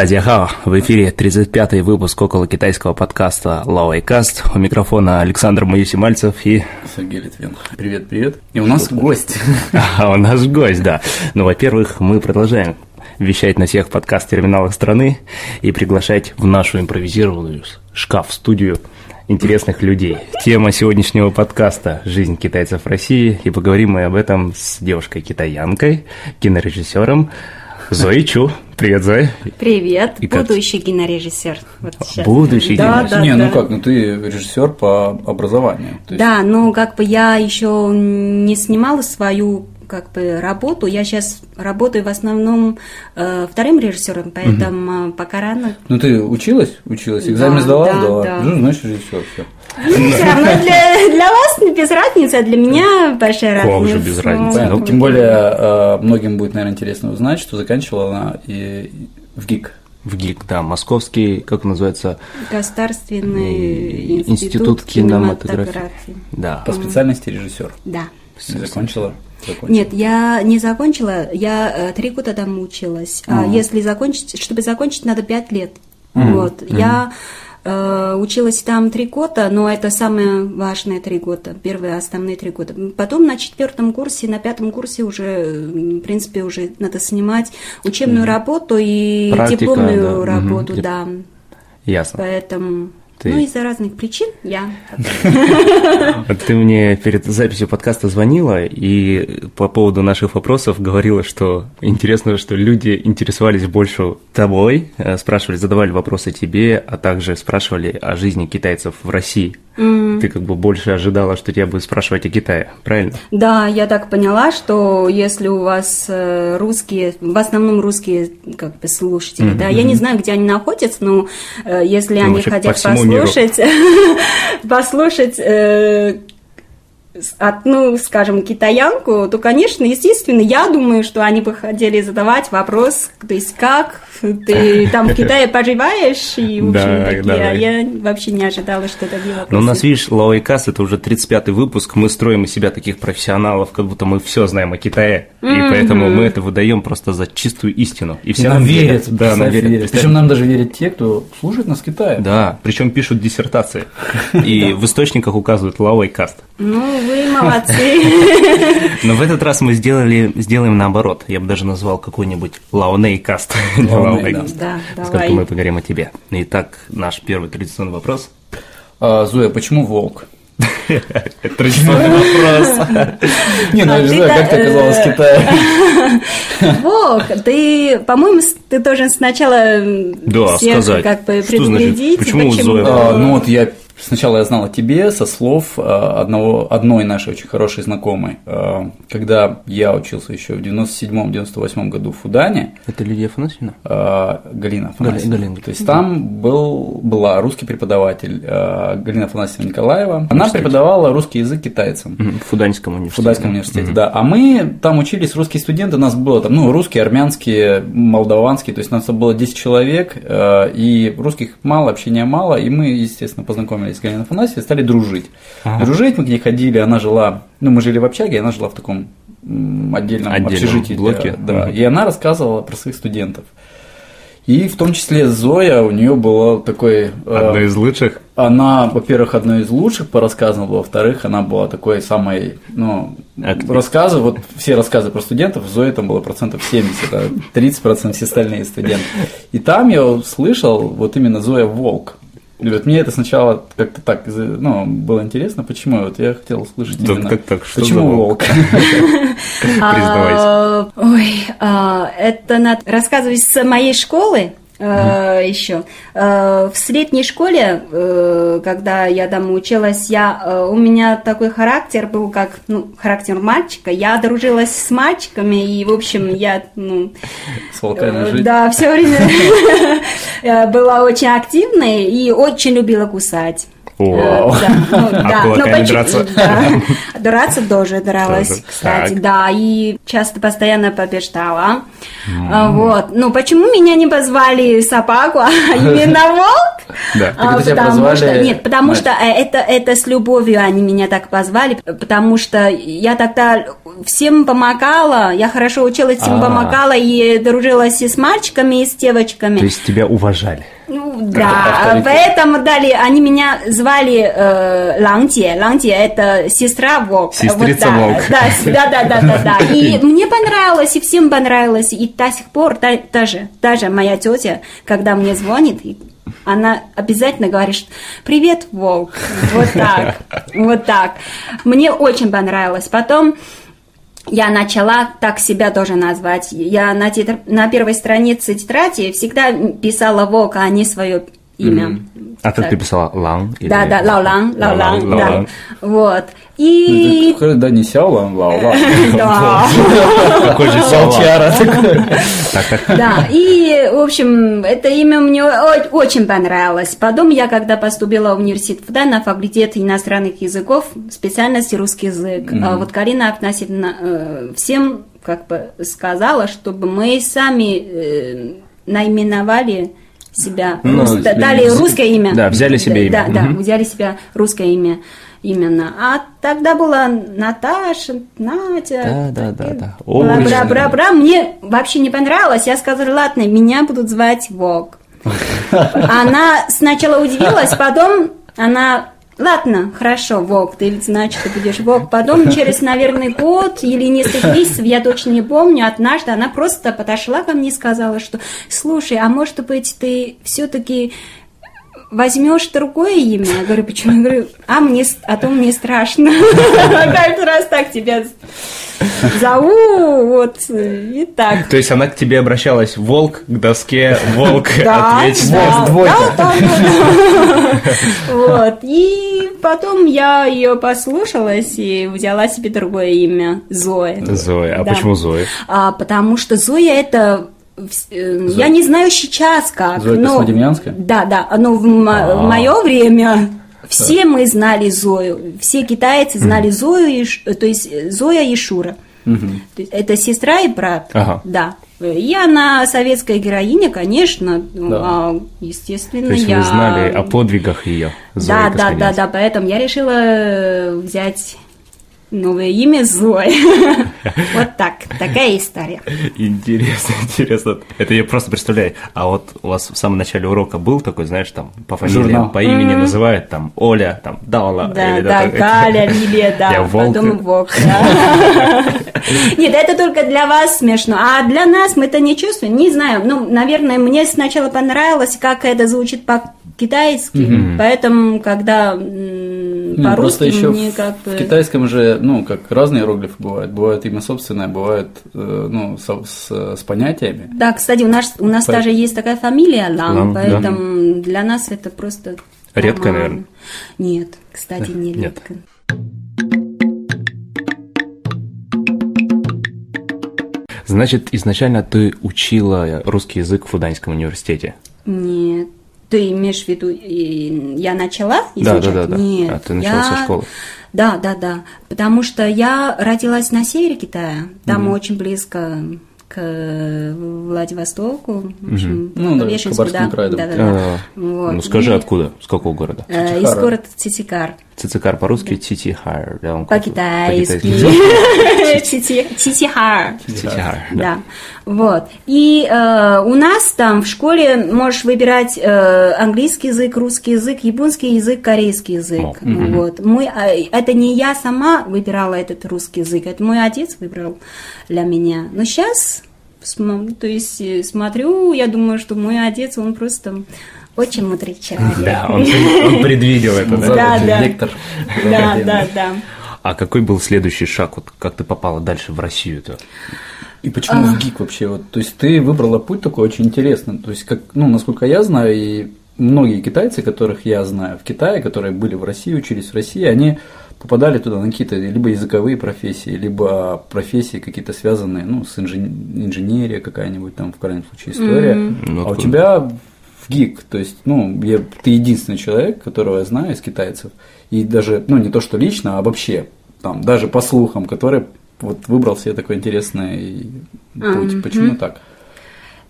Тадьяхао, в эфире 35-й выпуск около китайского подкаста Лауэйкаст. У микрофона Александр Моисимальцев и... Сергей Литвин. Привет, привет. И у нас гость. А у нас гость, да. Ну, во-первых, мы продолжаем вещать на всех подкаст-терминалах страны и приглашать в нашу импровизированную шкаф-студию интересных людей. Тема сегодняшнего подкаста – жизнь китайцев в России, и поговорим мы об этом с девушкой-китаянкой, кинорежиссером Зои Чу. Привет, Зоя. Привет, и будущий как... кинорежиссер. Вот будущий да, кинорежиссер. Да, Не, да. ну как, ну ты режиссер по образованию. есть... Да, ну как бы я еще не снимала свою как бы работу. Я сейчас работаю в основном э, вторым режиссером, поэтому угу. пока рано. Ну ты училась? Училась? Экзамен да, сдала? Да, сдала. да. Ну, значит, режиссер, все. Ну, все равно для, для вас без разницы, а для меня большая разница. Как же без разницы? Ну, тем более, многим будет, наверное, интересно узнать, что заканчивала она и в ГИК. В ГИК, да, московский, как называется? Государственный институт, институт кинематографии. кинематографии. Да. По специальности режиссер. Да. Закончила? Закончила. Нет, я не закончила, я э, три года там училась. А uh-huh. если закончить, чтобы закончить, надо пять лет. Uh-huh. Вот, uh-huh. я э, училась там три года, но это самые важные три года, первые основные три года. Потом на четвертом курсе, на пятом курсе уже, в принципе, уже надо снимать учебную uh-huh. работу и Практика, дипломную да. работу, uh-huh. да. Ясно. Поэтому. Ты... Ну, из-за разных причин я. Ты мне перед записью подкаста звонила и по поводу наших вопросов говорила, что интересно, что люди интересовались больше тобой, спрашивали, задавали вопросы тебе, а также спрашивали о жизни китайцев в России. Ты как бы больше ожидала, что тебя будут спрашивать о Китае, правильно? Да, я так поняла, что если у вас э, русские, в основном русские как бы слушатели, mm-hmm. да, я не знаю, где они находятся, но э, если ну, они хотят послушать, послушать э, от, ну, скажем, китаянку, то, конечно, естественно, я думаю, что они бы хотели задавать вопрос, то есть как ты там в Китае поживаешь, и, в общем, да, такие, да, да. я вообще не ожидала, что такие вопросы. Но у нас, видишь, Лаовайкаст, это уже 35-й выпуск, мы строим из себя таких профессионалов, как будто мы все знаем о Китае, и поэтому мы это выдаем просто за чистую истину. И все нам верят. Да, нам верят. Причем нам даже верят те, кто слушает нас в Китае. Да, причем пишут диссертации, и в источниках указывают Лаовайкаст. Ну, вы молодцы. Но в этот раз мы сделали, сделаем наоборот. Я бы даже назвал какой-нибудь Лаунейкаст. Да, Сколько мы поговорим о тебе. Итак, наш первый традиционный вопрос. А, Зоя, почему волк? Традиционный вопрос. Не, ну я же знаю, как ты оказалась в Китае. Волк, ты, по-моему, ты должен сначала да, всех сказать. как бы предупредить. Почему Зоя? А, ну вот я Сначала я знал о тебе со слов одного, одной нашей очень хорошей знакомой. Когда я учился еще в 97-98 году в Фудане. Это Лидия Афанасьевна? Галина Афанасьевна. Галина. То есть там был, была русский преподаватель Галина Афанасьевна Николаева. Она преподавала русский язык китайцам. В Фуданском университете. В Фуданском университете, да. А мы там учились, русские студенты, у нас было там, ну, русские, армянские, молдаванские, то есть у нас было 10 человек, и русских мало, общения мало, и мы, естественно, познакомились с Галиной Афанасьевной, стали дружить. Ага. Дружить мы к ней ходили, она жила, ну, мы жили в общаге, она жила в таком отдельном, отдельном общежитии. блоке. Да, угу. И она рассказывала про своих студентов. И в том числе Зоя, у нее была такой... Одна э, из лучших? Она, во-первых, одной из лучших по рассказам, во-вторых, она была такой самой, ну, Актив. рассказы, вот все рассказы про студентов, Зоя там было процентов 70, а 30% все остальные студенты. И там я слышал вот именно Зоя Волк. Вот мне это сначала как-то так, ну, было интересно, почему, вот я хотел услышать да, именно, как так, что почему волк? Признавайся. Ой, это надо рассказывать с моей школы, Uh, еще. Uh, в средней школе, uh, когда я там училась, я, у меня такой характер был, как ну, характер мальчика. Я дружилась с мальчиками, и, в общем, я... Ну, с? Да, все время была очень активной и очень любила кусать. Вау. Да, ну, А да, но кулаками почему- драться? да. Драться тоже дралась, Тоже. кстати, Так. да, и часто постоянно побеждала. А, Вот. Ну, почему меня не позвали собаку, а именно волк? Да. А, потому что, нет, потому что э, это, это с любовью они меня так позвали, потому что я тогда всем помогала, я хорошо училась, всем А. помогала и дружилась и с мальчиками, и с девочками. То есть тебя уважали. Ну, да, авторитет. поэтому дали, они меня звали э, Ланте. Ланте это сестра волк. Сестрица да, волк. Да, да, да, да, да, да. И мне понравилось, и всем понравилось, и до сих пор та, даже, даже моя тетя, когда мне звонит, она обязательно говорит, привет, волк. Вот так, вот так. Мне очень понравилось. Потом я начала так себя тоже назвать. Я на, тетр- на первой странице тетради всегда писала волк, а не свое имя. А как Так. ты писала? Лан? или- Да, да, Лаолан, Лаолан, да. Вот. Ну, И... это, Да, не Сяолан, Лаолан. Да. Какой же такой. Так. Да, и, в общем, это имя мне очень понравилось. Потом я, когда поступила в университет ФДА на факультет иностранных языков, специальность русский язык, а вот Карина относительно э, всем как бы сказала, чтобы мы сами э, наименовали себя, Ну, дали русское имя. Да, взяли себе да, имя. Да, Мгм. взяли себе русское имя именно. А тогда была Наташа, Надя. Да, да, да, да. Бра, Очень. бра, бра, бра. Мне вообще не понравилось. Я сказала, ладно, меня будут звать Вог. Она сначала удивилась, потом она... Ладно, хорошо, Вог, ты ведь значит, ты будешь Вог. Потом через, наверное, год или несколько месяцев, я точно не помню, однажды она просто подошла ко мне и сказала, что, слушай, а может быть, ты все-таки возьмешь другое имя? Я говорю, почему? Я говорю, а, мне, а то мне страшно. Каждый раз так тебя зову, вот, и так. То есть она к тебе обращалась волк к доске, волк ответь. да, Волк двойка. Вот, и потом я ее послушалась и взяла себе другое имя, Зоя. Зоя. А почему Зоя? А, потому что Зоя это я не знаю сейчас как, Зоя но да, да, но в, мое время все мы знали Зою, все китайцы знали Зою, и Ш- то есть э, Зоя и Шура. Есть это сестра и брат, Ага. да. И она советская героиня, конечно, ну, Да. а, естественно, То есть я... вы знали о подвигах ее, Зои Да, да, да, да, поэтому я решила э, взять новое имя Зоя. Вот так, такая история. Интересно, интересно. Это я просто представляю. А вот у вас в самом начале урока был такой, знаешь, там по фамилии, Журнал. по имени называют, там Оля, там Дала. Да, да, Галя, Лилия, да, волк. потом Вок, да. Нет, это только для вас смешно, а для нас мы это не чувствуем, не знаю, ну, наверное, мне сначала понравилось, как это звучит по-китайски, поэтому, когда Ну, просто по-русски еще мне в, как бы... в китайском же, ну, как разные иероглифы бывают. Бывает имя собственное, бывает, э, ну, со- с, с понятиями. Да, кстати, у нас, у нас По- даже есть такая фамилия Лан, да. поэтому для нас это просто... Редко, нормально. наверное. Нет, кстати, не Нет. редко. Значит, изначально ты учила русский язык в Фуданьском университете. Нет. Ты имеешь в виду, и я начала Да, изучать? да, да, да. Нет. А, ты начала я- со школы. Да, да, да. Потому что я родилась на севере Китая. Там очень близко к Владивостоку. В общем, Ну, да, Благовещенску, Хабаровскому краю, да. да, да, да. А, Вот. Ну скажи, И, откуда? С какого города? э, из города Цитикар. Цицикар по-русски, Титихар. да, он По-китайски. Цитихар. Титихар, да. Вот. И э, у нас там в школе можешь выбирать э, английский язык, русский язык, японский язык, корейский язык. О. Вот. Мой, э, это не я сама выбирала этот русский язык, это мой отец выбрал для меня. Но сейчас, то есть э, смотрю, я думаю, что мой отец, он просто очень мудрый человек. Да, он, он предвидел это, да? Да, да. Да, да, да. А какой был следующий шаг, вот как ты попала дальше в Россию-то? И почему в ГИК вообще? Вот, то есть ты выбрала путь такой очень интересный. То есть, как, ну, насколько я знаю, и многие китайцы, которых я знаю в Китае, которые были в России, учились в России, они попадали туда на какие-то либо языковые профессии, либо профессии какие-то связанные, ну, с инжен- инженерией какая-нибудь там, в крайнем случае, история. Ну, а у тебя гик, то есть, ну, я, ты единственный человек, которого я знаю из китайцев, и даже, ну, не то, что лично, а вообще, там, даже по слухам, который вот выбрал себе такой интересный путь. Mm-hmm. Почему так?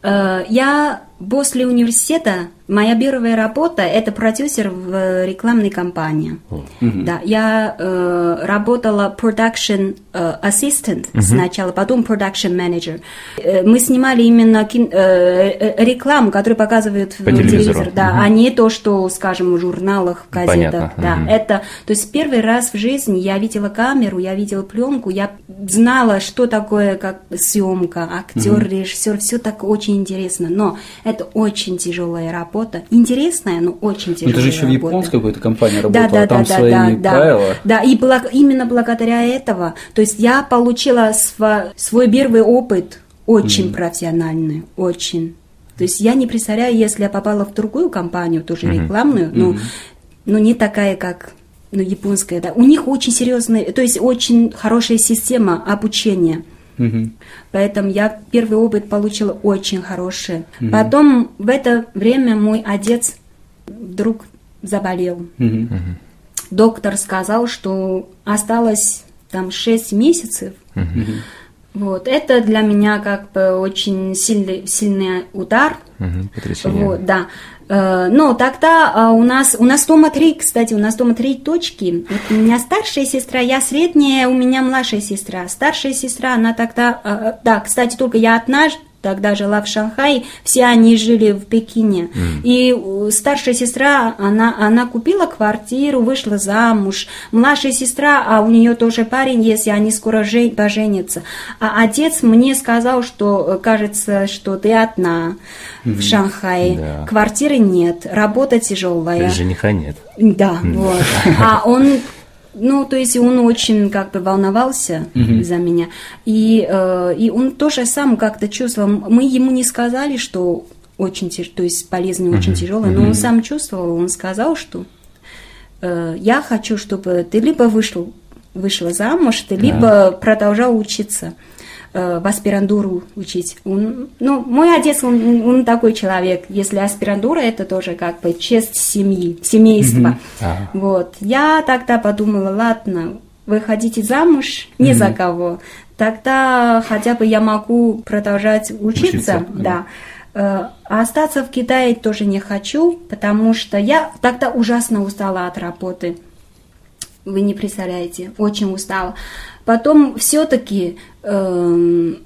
Э, я после университета моя первая работа это продюсер в рекламной кампании. Mm-hmm. Да, я э, работала production э, assistant mm-hmm. сначала, потом production manager. Э, мы снимали именно кин, э, э рекламу, которую показывают По в телевизору, да, mm-hmm. а не то, что, скажем, в журналах, в газетах. Понятно. Да, mm-hmm. это, то есть первый раз в жизни я видела камеру, я видела пленку, я знала, что такое как съемка, актер, mm-hmm. режиссер, все так очень интересно, но это очень тяжелая работа. Интересная, но очень тяжелая. Это же еще работа. в японской какой-то компании работала, да, да, а там да, свои да, правила. Да, и благ, именно благодаря этого, то есть я получила св, свой первый опыт очень mm-hmm. профессиональный, очень. То есть я не представляю, если я попала в другую компанию, тоже mm-hmm. рекламную, но, mm-hmm. но не такая, как ну, японская, да. У них очень серьезная, то есть очень хорошая система обучения. Угу. Поэтому я первый опыт получила очень хороший. Угу. Потом в это время мой отец вдруг заболел. Угу. Доктор сказал, что осталось там 6 месяцев. Угу. Вот, это для меня как бы очень сильный, сильный удар. Угу, потрясение. Вот, да. Э, но тогда э, у нас, у нас дома три, кстати, у нас дома три точки. Вот у меня старшая сестра, я средняя, у меня младшая сестра. Старшая сестра, она тогда, э, да, кстати, только я одна тогда жила в Шанхае, все они жили в Пекине. Mm. И старшая сестра, она, она купила квартиру, вышла замуж. Младшая сестра, а у нее тоже парень есть, и они скоро жен, поженятся. А отец мне сказал, что кажется, что ты одна mm. в Шанхае, да. квартиры нет, работа тяжелая. Жениха нет. Да, mm. вот. А он ну, то есть он очень как бы волновался mm-hmm. за меня. И, э, и он тоже сам как-то чувствовал. Мы ему не сказали, что очень тяж... то есть болезнь mm-hmm. очень тяжелая, но mm-hmm. он сам чувствовал, он сказал, что э, я хочу, чтобы ты либо вышел, вышла замуж, ты либо продолжал учиться. Э, в аспирантуру учить. Он, ну, мой отец, он, он такой человек. Если аспирантура, это тоже как бы честь семьи, семейства. Mm-hmm. Вот. Я тогда подумала, ладно, вы хотите замуж не mm-hmm. за кого, тогда хотя бы я могу продолжать учиться, учиться да. А остаться в Китае тоже не хочу, потому что я тогда ужасно устала от работы. Вы не представляете, очень устала. Потом все-таки э, эм,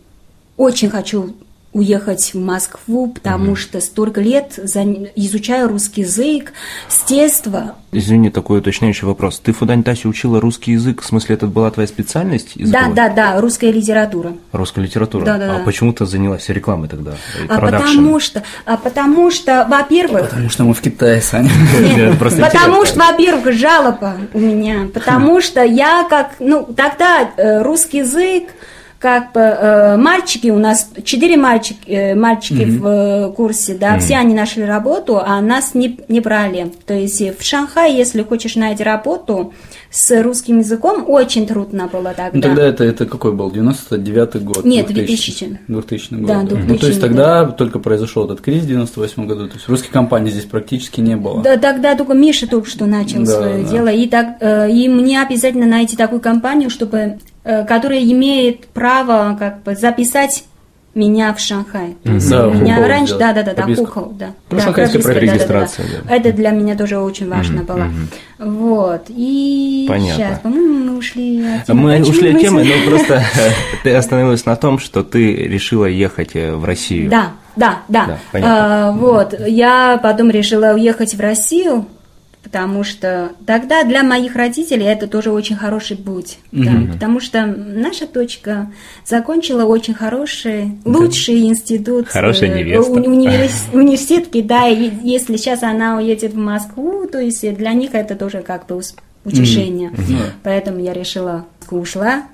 очень хочу уехать в Москву, потому угу. что столько лет за... изучаю русский язык с детства. Извини, такой уточняющий вопрос. Ты в Фудань-Тасе учила русский язык, в смысле, это была твоя специальность? Языковая? Да, да, да, русская литература. Русская литература? Да, да, а да. почему ты занялась рекламой тогда? А потому что, а потому что, во-первых... Потому что мы в Китае, Саня. Потому что, во-первых, жалоба у меня, потому что я как, ну, тогда э, русский язык, как бы э, мальчики у нас четыре мальчик, э, мальчики mm-hmm. в э, курсе, да, mm-hmm. все они нашли работу, а нас не не брали. То есть в Шанхае, если хочешь найти работу с русским языком, очень трудно было тогда. Ну тогда это это какой был 99 год? Нет, 2000. 2000 год. Да, 2000, ну то есть тогда да. только произошел этот кризис в 98 году, то есть русской компании здесь практически не было. Да, тогда только Миша только что начал да, свое да. дело, и так э, и мне обязательно найти такую компанию, чтобы которая имеет право как бы записать меня в Шанхай. Mm-hmm. Да, меня раньше, да, да, да, да, Хухол, да. Ну, да, шанхайская регистрация, да, да, да. Это для меня тоже очень важно mm-hmm. было. Mm-hmm. Вот. И Понятно. сейчас, по-моему, мы ушли от темы. Мы Почему ушли от темы, но просто ты остановилась на том, что ты решила ехать э, в Россию. Да, да, да. да понятно. А, вот. Я потом решила уехать в Россию потому что тогда для моих родителей это тоже очень хороший путь, да, потому что наша дочка закончила очень хороший, лучший институт, хорошая э, невеста, универс, университет да, и если сейчас она уедет в Москву, то есть для них это тоже как бы утешение, mm-hmm. поэтому я решила, ушла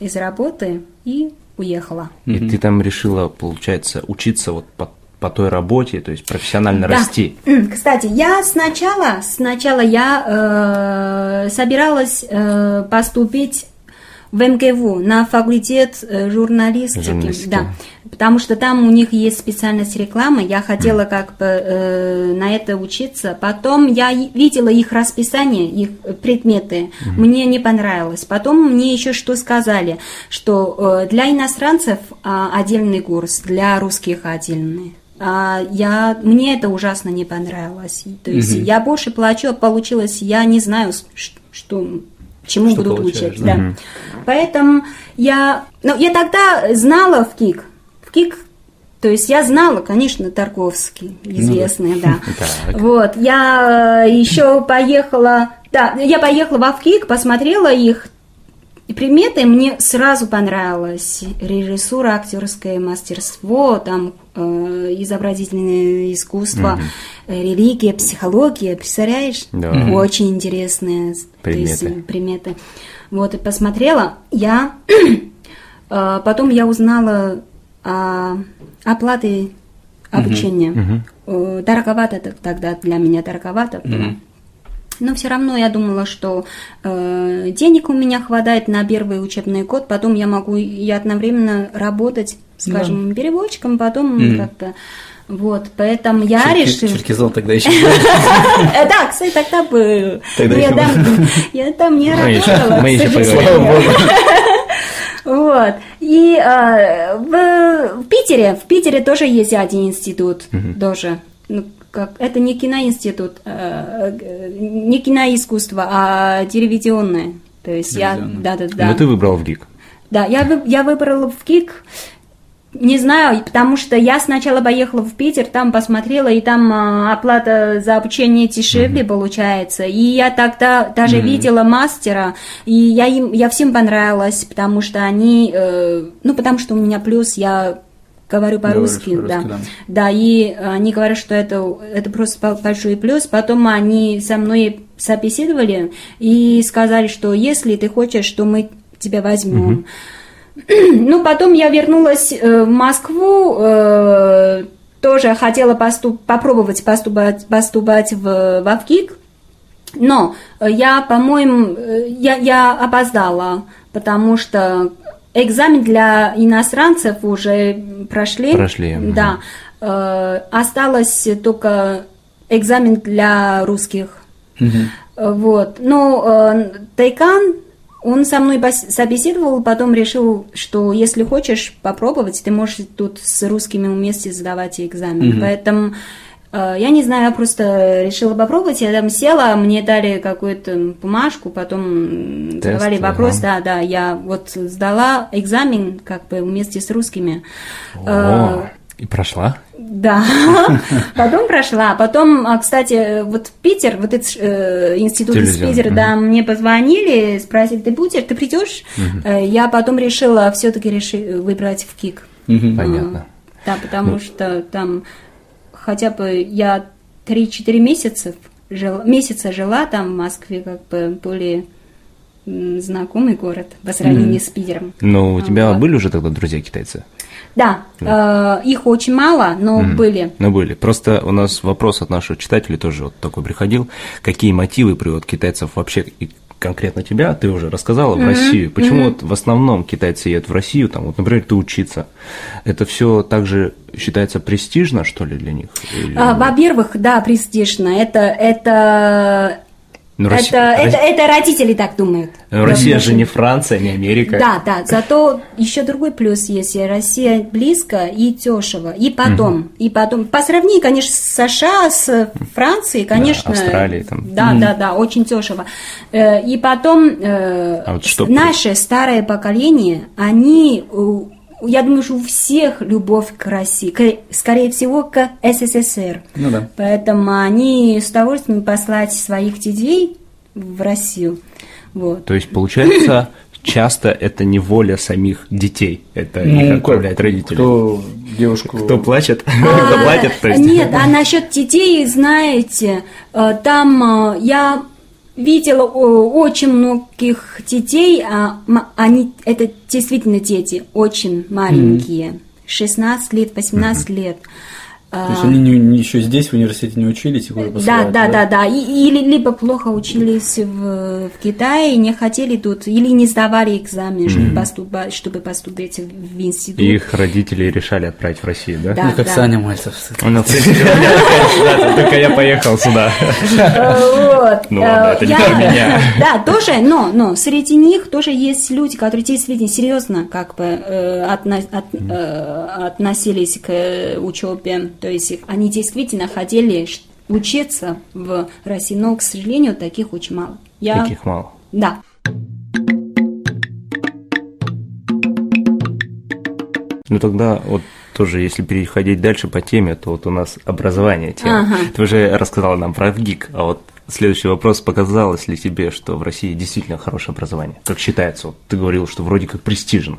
из работы и уехала. И ты там решила, получается, учиться вот по по той работе, то есть профессионально да. расти. Кстати, я сначала, сначала я э, собиралась э, поступить в МГВУ на факультет э, журналистики, Журналистики. да, потому что там у них есть специальность рекламы. Я хотела как бы э, на это учиться. Потом я видела их расписание, их э, предметы. Мне не понравилось. Потом мне еще что сказали, что э, для иностранцев а, отдельный курс, для русских отдельный. А я, мне это ужасно не понравилось. То есть я больше плачу, а получилось, я не знаю, что, чему Что будут учить. да? Да. Поэтому я, ну, я тогда знала в КИК. В КИК, то есть я знала, конечно, Тарковский, известный, да. Так. Вот, я еще поехала, да, я поехала в КИК, посмотрела их и приметы, мне сразу понравилось. Режиссура, актерское мастерство, там э, изобразительное искусство, э, религия, психология, представляешь? Да. Очень интересные то есть, Предметы. приметы. Вот, и посмотрела. Я э, потом я узнала о оплаты обучения. Э, Дороговато это тогда для меня дороговато было. Но все равно я думала, что э, денег у меня хватает на первый учебный год, потом я могу и одновременно работать, скажем, переводчиком, потом как-то вот, поэтому я Черки- решила. Черкизон тогда еще. Э, Да, кстати, тогда бы Тогда я там, не работала. мы еще поговорим. Вот. И э, в, в Питере, в Питере тоже есть один институт, тоже. Ну, как, это не киноинститут, э, э, не киноискусство, а телевизионное. То есть я, да, да, да. Но ты выбрал в ГИК. Да, я, вы- я выбрала в КИК, не знаю, потому что я сначала поехала в Питер, там посмотрела, и там а, оплата за обучение дешевле получается. И я тогда даже видела мастера, и я им, я всем понравилась, потому что они, э, ну, потому что у меня плюс, я говорю по-русски, Говоришь да. по-русски, да. и они говорят, что это, это просто бо- большой плюс. Потом они со мной собеседовали и сказали, что если ты хочешь, что мы тебя возьмем. Ну, потом я вернулась э, в Москву, э, тоже хотела поступ- попробовать поступать, поступать в, в но я, по-моему, э, я, я опоздала, потому что экзамен для иностранцев уже прошли. Прошли. Да. Э, Осталось только экзамен для русских. Э, Вот. Но э, Тайкан, он со мной собеседовал, потом решил, что если хочешь попробовать, ты можешь тут с русскими вместе сдавать экзамен. Поэтому э, я не знаю, я просто решила попробовать, я там села, мне дали какую-то бумажку, потом Тест, задавали вопрос, ага. да, да, я вот сдала экзамен как бы вместе с русскими. Э, О, и прошла? да, потом прошла. Потом, а, кстати, вот Питер, вот этот э, институт из Питера, да, мне позвонили, спросили, ты будешь, ты придешь? Э, Я потом решила все-таки реши, выбрать в КИК. Понятно. Да, потому что там хотя бы я 3-4 месяца жила, месяца жила там в Москве, как бы более знакомый город по сравнению с Питером. Но у тебя Вот. были уже тогда друзья китайцы? Да, э, их очень мало, но были. Ну, были. Просто у нас вопрос от наших читателей тоже вот такой приходил. Какие мотивы приводят китайцев вообще конкретно тебя, ты уже рассказала, в Россию. Почему вот в основном китайцы едут в Россию, там, вот, например, ты учиться? Это все также считается престижно, что ли, для них? Или- А, Во-первых, да, престижно. Это, это, Ну, Росси- это, Рос- это, это родители так думают. Ну, Россия же не Франция, не Америка. Да, да. Зато еще другой плюс есть. Россия близко и дешево. И потом, и потом. По сравнению, конечно, с США, с Францией, конечно. Австралией там. Да, да, да, очень дешево. Э, И потом э, А вот что наше старое поколение, они у- я думаю, что у всех любовь к России, к- скорее всего, к СССР. Ну да. Поэтому они с удовольствием послать своих детей в Россию. Вот. То есть, получается, часто это не воля самих детей, это Ну, их как, отправляют родители. Кто девушку... Кто плачет, А, заплатит, то есть. Нет, а насчет детей, знаете, э, там э, я видела о, очень многих детей, а, они, это действительно дети, очень маленькие, 16 лет, 18 лет. То есть они не, не, еще здесь в университете не учились, их уже Да, посылают, да, да, да. И, или либо плохо учились в, в Китае, не хотели тут, или не сдавали экзамен, чтобы, поступать, чтобы поступить в институт. И их родители решали отправить в Россию, да? Да. Ну, как Саня Мальцев. Ну, да, Только я поехал сюда. Вот. Ну ладно, это не я- про меня. Да, тоже, но, но среди них тоже есть люди, которые действительно серьезно как бы э, э, относились к э, учебе. То есть они действительно хотели учиться в России, но, к сожалению, таких очень мало. Я... Таких мало. Да. Ну тогда вот тоже, если переходить дальше по теме, то вот у нас образование тема. Ага. Ты уже рассказала нам про ВГИК, а вот следующий вопрос, показалось ли тебе, что в России действительно хорошее образование? Как считается? Вот ты говорил, что вроде как престижно.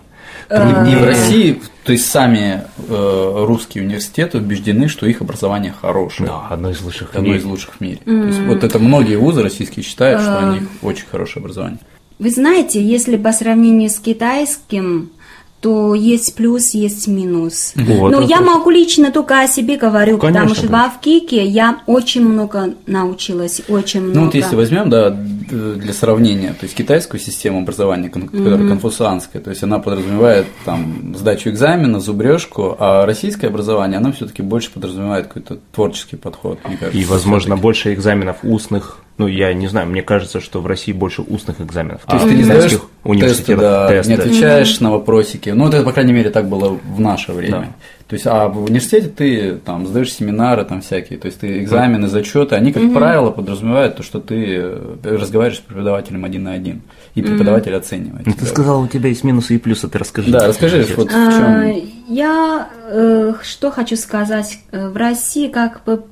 Не в России, то есть сами э, русские университеты убеждены, что их образование хорошее. Да, одно из лучших в Одно мире. из лучших в мире. То есть вот это многие вузы российские считают, что у них очень хорошее образование. Вы знаете, если по сравнению с китайским, то есть плюс, есть минус. Вот Но я могу лично только о себе говорю, потому Конечно, что в конечно. Авкике я очень много научилась, очень много. Ну вот если возьмем, да, для сравнения, то есть китайскую систему образования, которая конфуцианская, то есть она подразумевает там сдачу экзамена, зубрежку, а российское образование, оно все-таки больше подразумевает какой-то творческий подход, мне кажется. И, возможно, больше экзаменов устных. Ну, я не знаю, мне кажется, что в России больше устных экзаменов. То есть а ты не в сдаешь китайских тесты, да, тесты. не отвечаешь на вопросики. Ну, это, по крайней мере, так было в наше время. Да. То есть, а в университете ты там сдаешь семинары там всякие, то есть ты экзамены, зачеты, они, как правило, подразумевают то, что ты э, разговариваешь с преподавателем один на один, и преподаватель оценивает. Ну, ты сказал, у тебя есть минусы и плюсы, ты расскажи. Да, расскажи, вот в А, чем. Я э, что хочу сказать, Э, в России как бы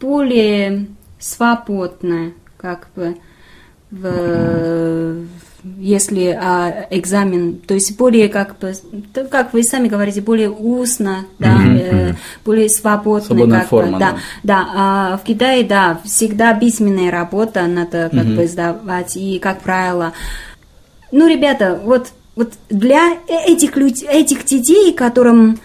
более свободно, как бы в, если а, экзамен, то есть более как бы, то, как вы сами говорите, более устно, да, э, более свободно, Свободная как форма, бы, да, да. а в Китае, да, всегда письменная работа надо как бы сдавать, и, как правило, ну, ребята, вот, вот для э- этих, люд- этих детей, которым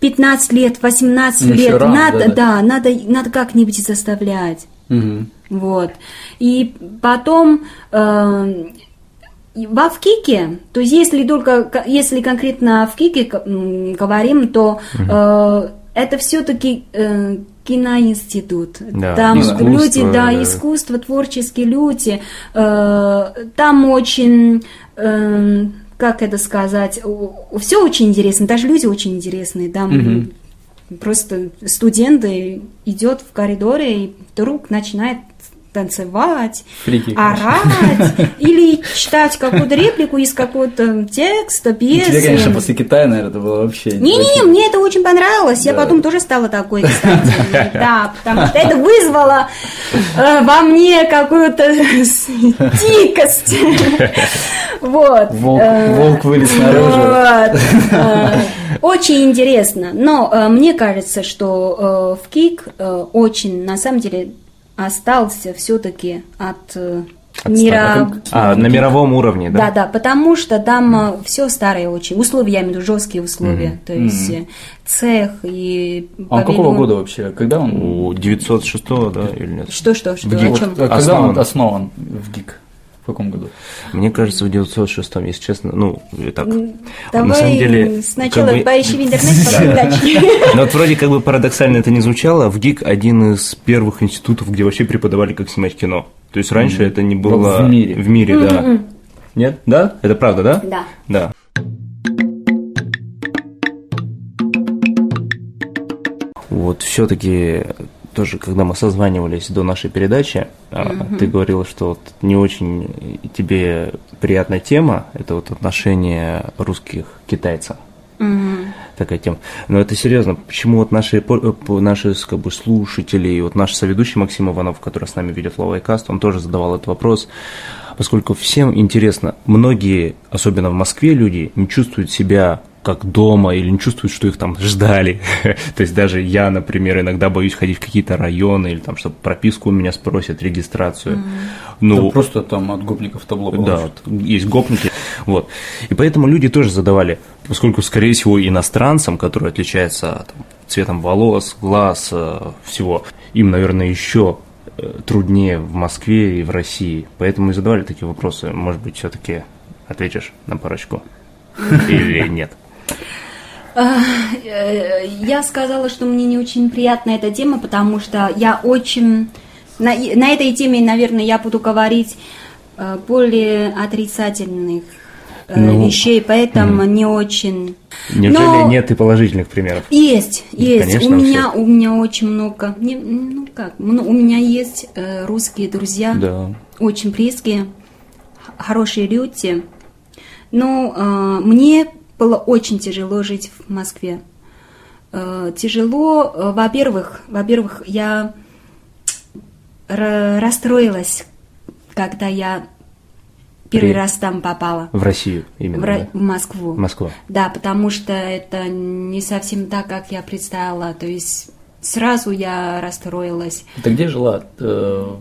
15 лет, 18 Ну, еще лет, рано, надо, да, да, да. надо, надо как-нибудь заставлять. Мгм. Вот. И потом э, и в Авкике, то есть если только, если конкретно в Кике говорим, то э, это все-таки киноинститут. Да, Там искусство, люди, да, да. искусство, творческие люди. э, там очень, э, как это сказать, все очень интересно, даже люди очень интересные. Там просто студенты идет в коридоре и вдруг начинает танцевать, Фрики, орать или читать какую-то реплику из какого-то текста, Ну, Тебе, пьесы. конечно, после Китая, наверное, это было вообще... Не-не-не, мне это очень понравилось. Я потом тоже стала такой, кстати. Да, потому что это вызвало э, во мне какую-то дикость. Вот. Волк, Э, волк вылез наружу. Э, Очень интересно. Но мне кажется, что в КИК очень, на самом деле, остался все-таки от э, мира... А, на мировом уровне, Да, да? да, потому что там все старое очень. Условия, я имею в виду жесткие условия. То есть э, цех и А он какого павильон. года вообще? Когда он... У 906 да, или нет? Что, что, что, В о ГИК. чем? А Когда Основан. он основан в ГИК? В каком году? Мне кажется, в 906, если честно, ну, и так. Давай на самом деле, сначала как бы- поищи в интернете, потом дальше. Ну вот вроде как бы парадоксально это не звучало, в ГИК один из первых институтов, где вообще преподавали, как снимать кино. То есть раньше это не было... В мире. В мире, да. Нет? Да? Это правда, да? Да. Да. Вот все-таки тоже, когда мы созванивались до нашей передачи, а, ты говорила, что вот не очень тебе приятная тема, это вот отношение русских к китайцам. Такая тема. Но это серьезно. Почему вот наши, э, наши как бы, слушатели, и вот наш соведущий Максим Иванов, который с нами ведет Лавайкаст, он тоже задавал этот вопрос, поскольку всем интересно, многие, особенно в Москве люди, не чувствуют себя как дома или не чувствуют, что их там ждали. То есть даже я, например, иногда боюсь ходить в какие-то районы или там, чтобы прописку у меня спросят, регистрацию. Ну, Да просто там от гопников табло да, положишь. вот, есть гопники. Вот. И поэтому люди тоже задавали, поскольку, скорее всего, иностранцам, которые отличаются там, цветом волос, глаз, э, всего. Им, наверное, еще э, труднее в Москве и в России. Поэтому и задавали такие вопросы. Может быть, все-таки ответишь на парочку? Или нет? Я сказала, что мне не очень приятна эта тема, потому что я очень... На, на этой теме, наверное, я буду говорить более отрицательных Э, ну, вещей, поэтому mm. не очень. Неужели Но нет и положительных примеров? Есть, есть. Конечно, у меня у меня очень много. Не, ну как? У меня есть э, русские друзья, да. очень близкие, хорошие люди. Но э, мне было очень тяжело жить в Москве. Э, тяжело, э, во-первых, во-первых, я расстроилась, когда я Первый При... раз там попала. В Россию именно? В, да? в Москву. Москва. Да, потому что это не совсем так, как я представила. То есть сразу я расстроилась. Ты где жила? Э,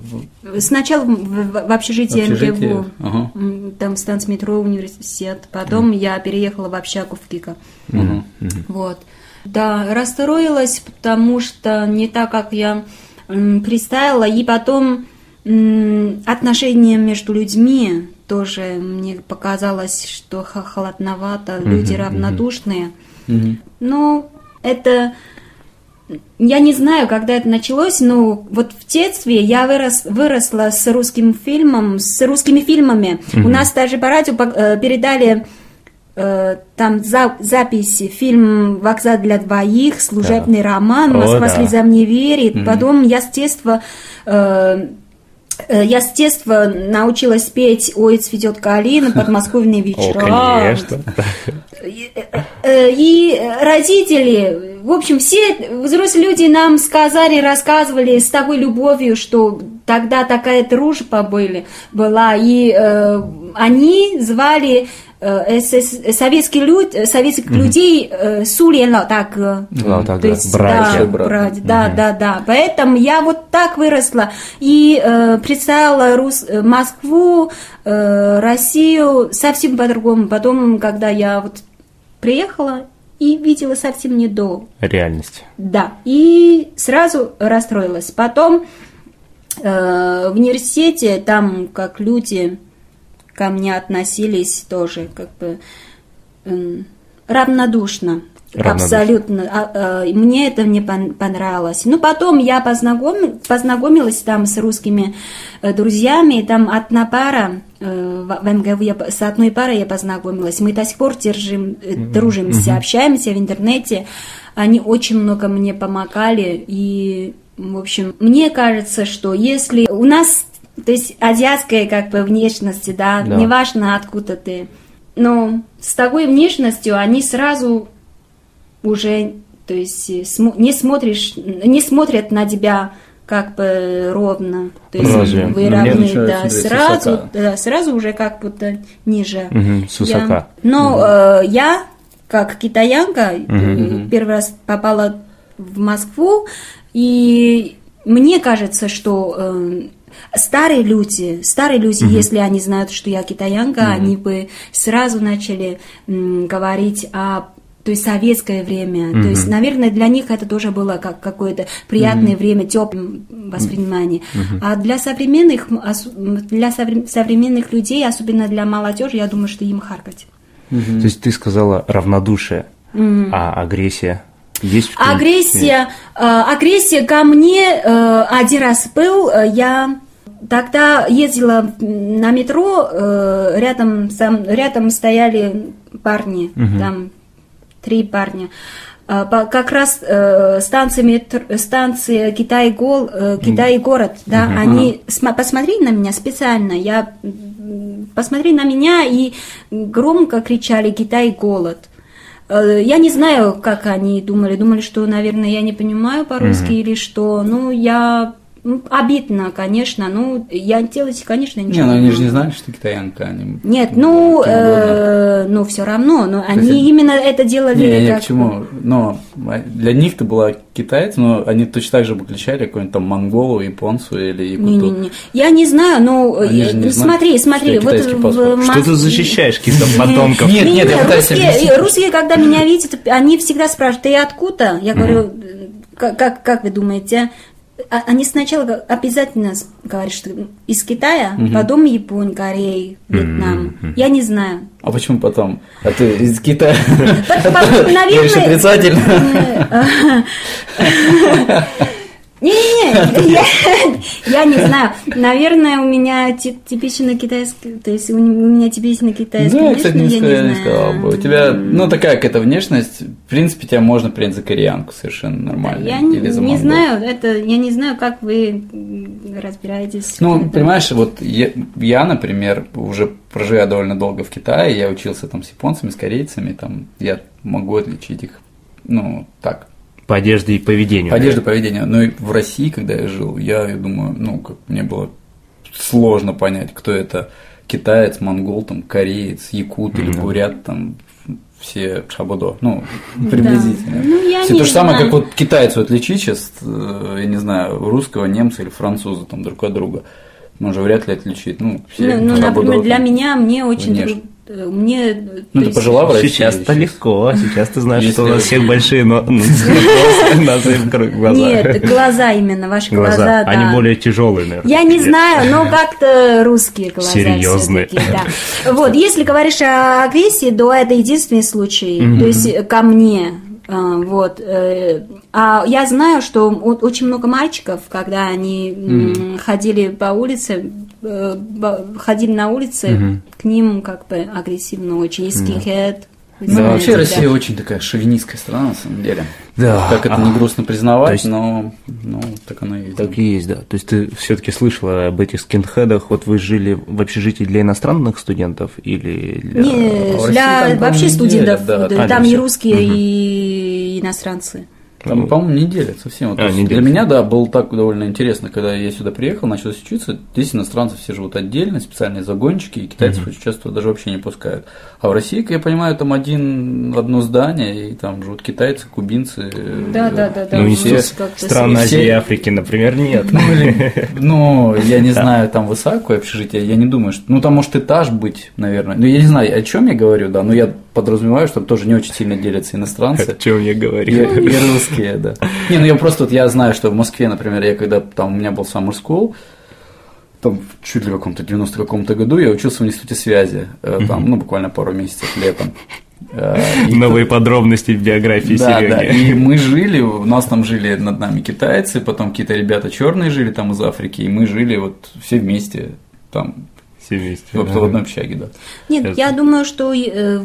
Сначала в, в, в общежитии, общежитии? МГУ, ага. там станция метро, университет. Потом mm. я переехала в общагу в Кика. Mm-hmm. Mm-hmm. Вот. Да, расстроилась, потому что не так, как я представила. И потом отношения между людьми тоже мне показалось, что холодновато, люди равнодушные. uh Но это я не знаю, когда это началось, но вот в детстве я вырос, выросла с русским фильмом, с русскими фильмами. uh У нас даже по радио э, передали э, там за, записи фильм «Вокзал для двоих», служебный да. роман, «Москва О, да. слезам не верит». uh Потом я с детства э, Э, я с детства научилась петь «Ой, цветет калина», «Подмосковные вечера». О, конечно. И родители, в общем, все взрослые люди нам сказали, рассказывали с такой любовью, что тогда такая дружба были, была, и э, они звали Э, советских, люд, советских mm-hmm. людей э, Сулена так, ну, так то есть, братья, да, братья, да, mm-hmm. да, да. Поэтому я вот так выросла и э, представила Рус, Москву, э, Россию совсем по-другому. Потом, когда я вот приехала и видела совсем не до реальности. Да, и сразу расстроилась. Потом э, в университете там как люди ко мне относились тоже как бы э, равнодушно. Абсолютно. А, а, мне это не понравилось. Ну, потом я познаком... познакомилась там с русскими э, друзьями. Там одна пара, э, в МГУ я, с одной парой я познакомилась. Мы до сих пор держим, mm-hmm. дружимся, mm-hmm. общаемся в интернете. Они очень много мне помогали. И, в общем, мне кажется, что если у нас то есть азиатская как бы внешности, да, да. неважно откуда ты. Но с такой внешностью они сразу уже, то есть не смотришь, не смотрят на тебя как бы ровно, то есть Разве? вы равны, да, сразу, да, сразу уже как будто ниже. Угу, с высока. Я, но угу. э, я как китаянка угу. первый раз попала в Москву и мне кажется, что э, Старые люди, старые люди, угу. если они знают, что я китаянка, угу. они бы сразу начали м, говорить о то есть советское время. Mm-hmm. То есть, наверное, для них это тоже было как какое-то приятное mm-hmm. время, теплое воспринимание. Mm-hmm. А для современных, для современных людей, особенно для молодежи, я думаю, что им харкать. Mm-hmm. То есть ты сказала равнодушие, mm-hmm. а агрессия? Есть агрессия, э, агрессия ко мне э, один раз был, э, я тогда ездила на метро, э, рядом, сам, рядом стояли парни, угу. там три парня. Э, как раз э, станция, метро, станция Китай, Гол, э, Китай город, да, угу. они см, посмотрели на меня специально, я посмотрели на меня и громко кричали Китай голод. Э, я не знаю, как они думали. Думали, что, наверное, я не понимаю по-русски mm-hmm. или что. Ну, я м, обидно, конечно. Ну, я делать, конечно, Не, ничего. ну не они же не знали, что ты китаянка. Они... Нет, ну, э, ну, все равно, но есть они это- именно это делали Не, не, как... к чему. Но для них ты была китаец, но они точно так же бы отличали какой-нибудь там монголу, японцу или якуту. Не-не-не. Я не знаю, но Они же не э, знают, смотри, смотри, что вот в. Что ты защищаешь каких-то подонков? Нет, Не, нет, не, я пытаюсь русские, когда меня видят, они всегда спрашивают, ты откуда? Я говорю, «Э, как, как, как вы думаете? А- Они сначала обязательно говорят, что из Китая, потом Япония, Корея, Вьетнам. Я не знаю. А почему потом? А ты из Китая? Наверное, отрицательно. Не-не-не, я, я не знаю. Наверное, у меня ти- типично китайский, то есть у меня типично китайский Ну, я, кстати, не, внешность, сказал, не бы. У тебя, ну, такая какая-то внешность, в принципе, тебя можно принять за кореянку совершенно нормально. Я не, Или за не монгол. знаю, это я не знаю, как вы разбираетесь. Ну, понимаешь, вот я, я, например, уже проживя довольно долго в Китае, я учился там с японцами, с корейцами, там я могу отличить их, ну, так, По одежде и поведению. по одежде, поведению. Но и в России, когда я жил, я, я думаю, ну, как мне было сложно понять, кто это китаец, монгол, там, кореец, якут или бурят, там, все шабудо, ну, приблизительно. Ну, я Все не то же самое, как вот китайцу отличить сейчас, э, я не знаю, русского, немца или француза там друг от друга. Можно вряд ли отличить. Ну, все Ну, ну, шабудо например, для там. меня, мне очень внешне. Трудно. Мне, Ну, то ты пожила в России? Сейчас-то легко, сейчас ты знаешь, что у нас всех большие ну, глаза. Нет, глаза именно, ваши глаза, они более тяжелые, наверное. Я не знаю, но как-то русские глаза Серьезные. Вот, если говоришь о агрессии, то это единственный случай, то есть э, ко мне. а, Вот. э, А я знаю, что очень много мальчиков, когда они ходили по улице, э, ходили на улице, к ним как бы агрессивно очень, и скинхед. Ну, знаете, вообще да. Россия очень такая шовинистская страна, на самом деле. Да. Как это А, не грустно признавать, есть- но ну, так оно и есть. Так и есть, да. То есть ты все-таки слышала об этих скинхедах. Вот вы жили в общежитии для иностранных студентов или для... Не, России для там, вообще студентов, делят, да, да, да. там А, и русские, и иностранцы. Там, по-моему, не делят совсем. Вот, А, то есть не для меня, да, было так довольно интересно, когда я сюда приехал, начал учиться, здесь иностранцы все живут отдельно, специальные загончики, и китайцев очень часто даже вообще не пускают. А в России, как я понимаю, там один, одно здание, и там живут китайцы, кубинцы. Да, э, да, да, да. Ну, и все- все- Азии и Африки, например, нет. Ну, или- ну, я не знаю, там высокое общежитие, я не думаю, что... Ну, там может этаж быть, наверное. Ну, я не знаю, о чем я говорю, да, но я подразумеваю, что там тоже не очень сильно делятся О иностранцы. чем я И, говорю. и русские, да. Не, ну я просто вот я знаю, что в Москве, например, я когда там у меня был summer school, там чуть ли в каком-то 90 каком-то году я учился в институте связи, э, там, ну, буквально пару месяцев летом. Э, и Новые подробности в биографии да, да. Сереги. И мы жили, у нас там жили над нами китайцы, потом какие-то ребята черные жили там из Африки, и мы жили вот все вместе там, Все вместе. в, в одной общаге, да. Нет, Это- я думаю, что э,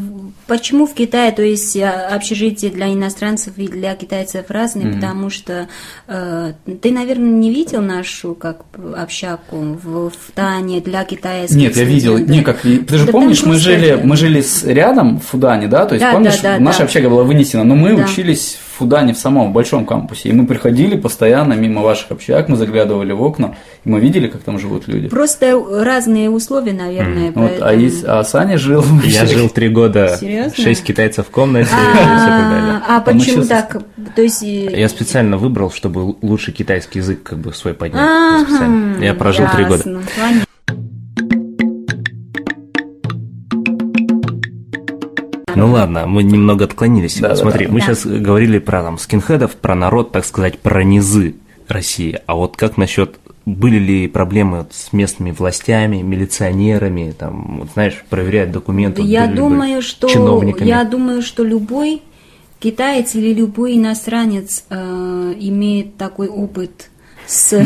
почему в Китае, то есть э, общежитие для иностранцев и для китайцев разные, потому что э, ты, наверное, не видел нашу как общаку в, в Тане для китайских Нет, я видел. Не, как ты же Да помнишь, мы жили, это- мы жили с, рядом в Фудане, да? То есть Да, помнишь, да, да, наша да. общага была вынесена, но мы Да. учились в Фудане в самом большом кампусе, и мы приходили постоянно мимо ваших общак, мы заглядывали в окна, и мы видели, как там живут люди. Просто разные условия, наверное. Вот, а, из- а Саня жил. Я жил три года, Серьезно? шесть китайцев в комнате и все так далее. А, а почему так? То есть э, Я специально выбрал, чтобы лучше китайский язык как бы свой поднять. Я прожил три года. Ну ладно, мы немного отклонились. Да, Смотри, да. мы Да. сейчас говорили про там скинхедов, про народ, так сказать, про низы России. А вот как насчет были ли проблемы вот с местными властями, милиционерами, там, вот, знаешь, проверяют документы? Я думаю, что чиновниками? я думаю, что любой китаец или любой иностранец э, имеет такой опыт с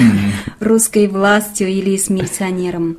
русской властью или с милиционером.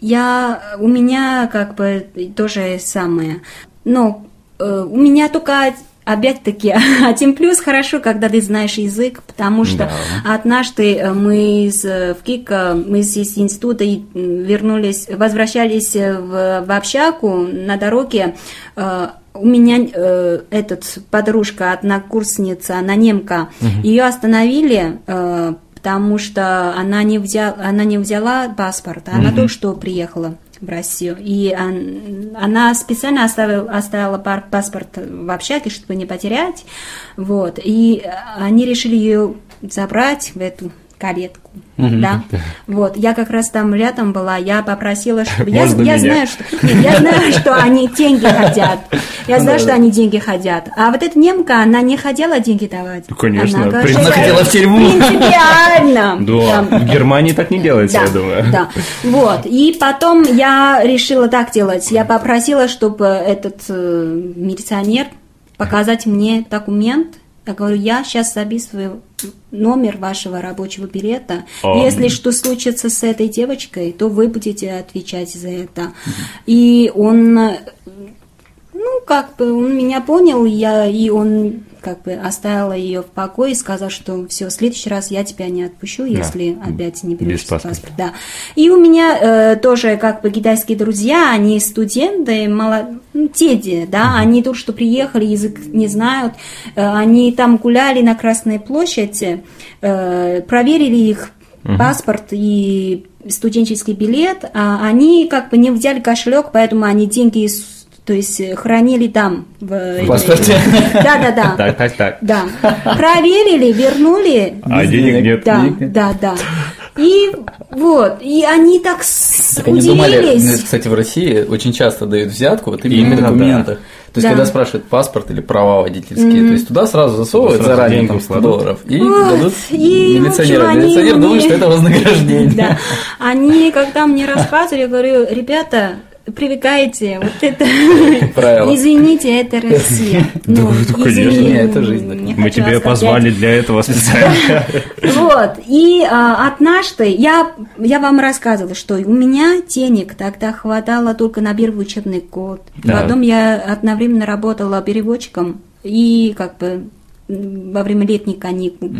Я у меня как бы тоже самое. Но э, у меня только опять-таки один плюс хорошо, когда ты знаешь язык, потому что однажды э, мы из э, в Кика, мы из института вернулись, возвращались э, в, в общагу на дороге. э, у меня э, этот подружка, однокурсница, она немка, ее остановили, э, потому что она не, взяла, она не взяла паспорт, она только что приехала в Россию. И она специально оставила, оставила паспорт в общаге, чтобы не потерять. Вот. И они решили ее забрать в эту каретку, mm-hmm. да, вот, я как раз там рядом была, я попросила, чтобы, я, я знаю, что, нет, я знаю, что они деньги хотят, я знаю, что они деньги хотят, а вот эта немка, она не хотела деньги давать, ну, конечно, она, она хотела в тюрьму, принципиально, да, в Германии так не делается, я думаю, да, вот, и потом я решила так делать, я попросила, чтобы этот э, милиционер показать мне документ, я говорю, я сейчас записываю номер вашего рабочего билета. О. Если что случится с этой девочкой, то вы будете отвечать за это. И он, ну, как бы, он меня понял, я, и он как бы оставила ее в покое и сказала, что все, в следующий раз я тебя не отпущу, да. если опять не берешь паспорт. Да. И у меня э, тоже как бы китайские друзья, они студенты, мало, ну, теди, да, угу. они только что приехали, язык не знают, э, они там гуляли на Красной площади, э, проверили их угу. паспорт и студенческий билет, а они как бы не взяли кошелек, поэтому они деньги из то есть э, хранили там. В, паспорте? Да, да, да. Так, так, так. Да. Проверили, вернули. А денег нет. Да, да, да. И вот, и они так, так удивились. Они думали, кстати, в России очень часто дают взятку вот именно, именно в документах. Да. То есть, да. когда спрашивают паспорт или права водительские, mm-hmm. то есть туда сразу засовывают сразу заранее там 100 долларов и вот. дадут и, милиционеру. Милиционер думает, что это вознаграждение. Да. Они, когда мне рассказывали, я говорю, ребята, привыкайте, вот это, Правило. извините, это Россия. Ну, конечно, это жизнь. Мы тебе позвали для этого специально. Вот, и а, однажды я, я вам рассказывала, что у меня денег тогда хватало только на первый учебный год. Потом я одновременно работала переводчиком и как бы во время летних каникул.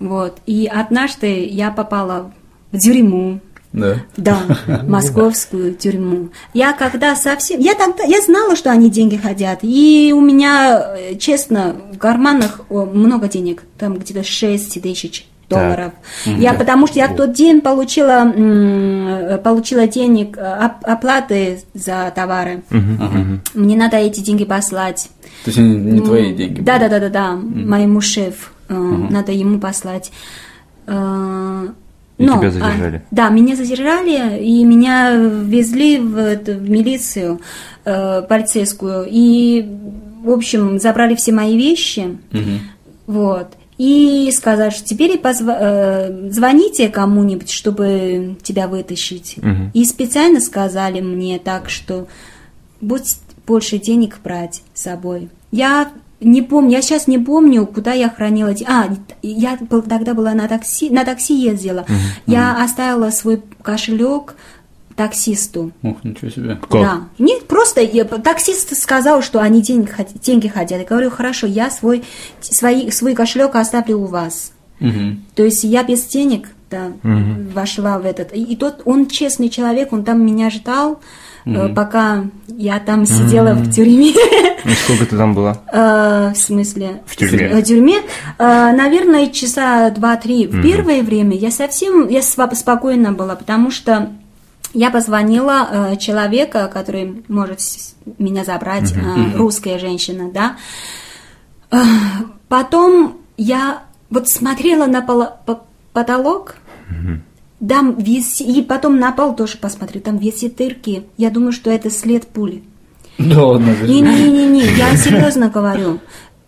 Вот, и однажды я попала в тюрьму да. Да, московскую тюрьму. Я когда совсем... Я тогда... Я знала, что они деньги хотят. И у меня, э, честно, в карманах много денег. Там где-то 6 тысяч долларов. Да. Я да. потому что я в тот день получила получила денег э, оплаты за товары. Угу. Мне надо эти деньги послать. То есть не ну, твои деньги? Да, да, да, да, да. Угу. Моему шефу угу. надо ему послать. И Но, тебя задержали? А, да, меня задержали, и меня везли в, в милицию э, полицейскую. И, в общем, забрали все мои вещи. Угу. Вот. И сказали, что теперь позв... э, звоните кому-нибудь, чтобы тебя вытащить. Угу. И специально сказали мне так, что будь больше денег брать с собой. Я не помню, я сейчас не помню, куда я хранила эти. А, я тогда была на такси, на такси ездила. Uh-huh, я оставила свой кошелек таксисту. Ух, ничего себе. Как? Да. Нет, просто я, таксист сказал, что они деньги, деньги хотят. Я говорю, хорошо, я свой, свой, свой кошелек оставлю у вас. Угу. То есть я без денег да, угу. вошла в этот. И, и тот, он честный человек, он там меня ждал mm пока я там сидела mm в тюрьме. И сколько ты там была? Э, в смысле? В тюрьме. В тюрьме, э, наверное, часа два-три. В первое время я совсем, я спокойно была, потому что я позвонила э, человека, который может меня забрать, э, русская женщина, да. Э, потом я вот смотрела на потолок, там висит, и потом на пол тоже посмотри, там висит дырки. Я думаю, что это след пули. Да ладно. Не-не-не, я серьезно говорю.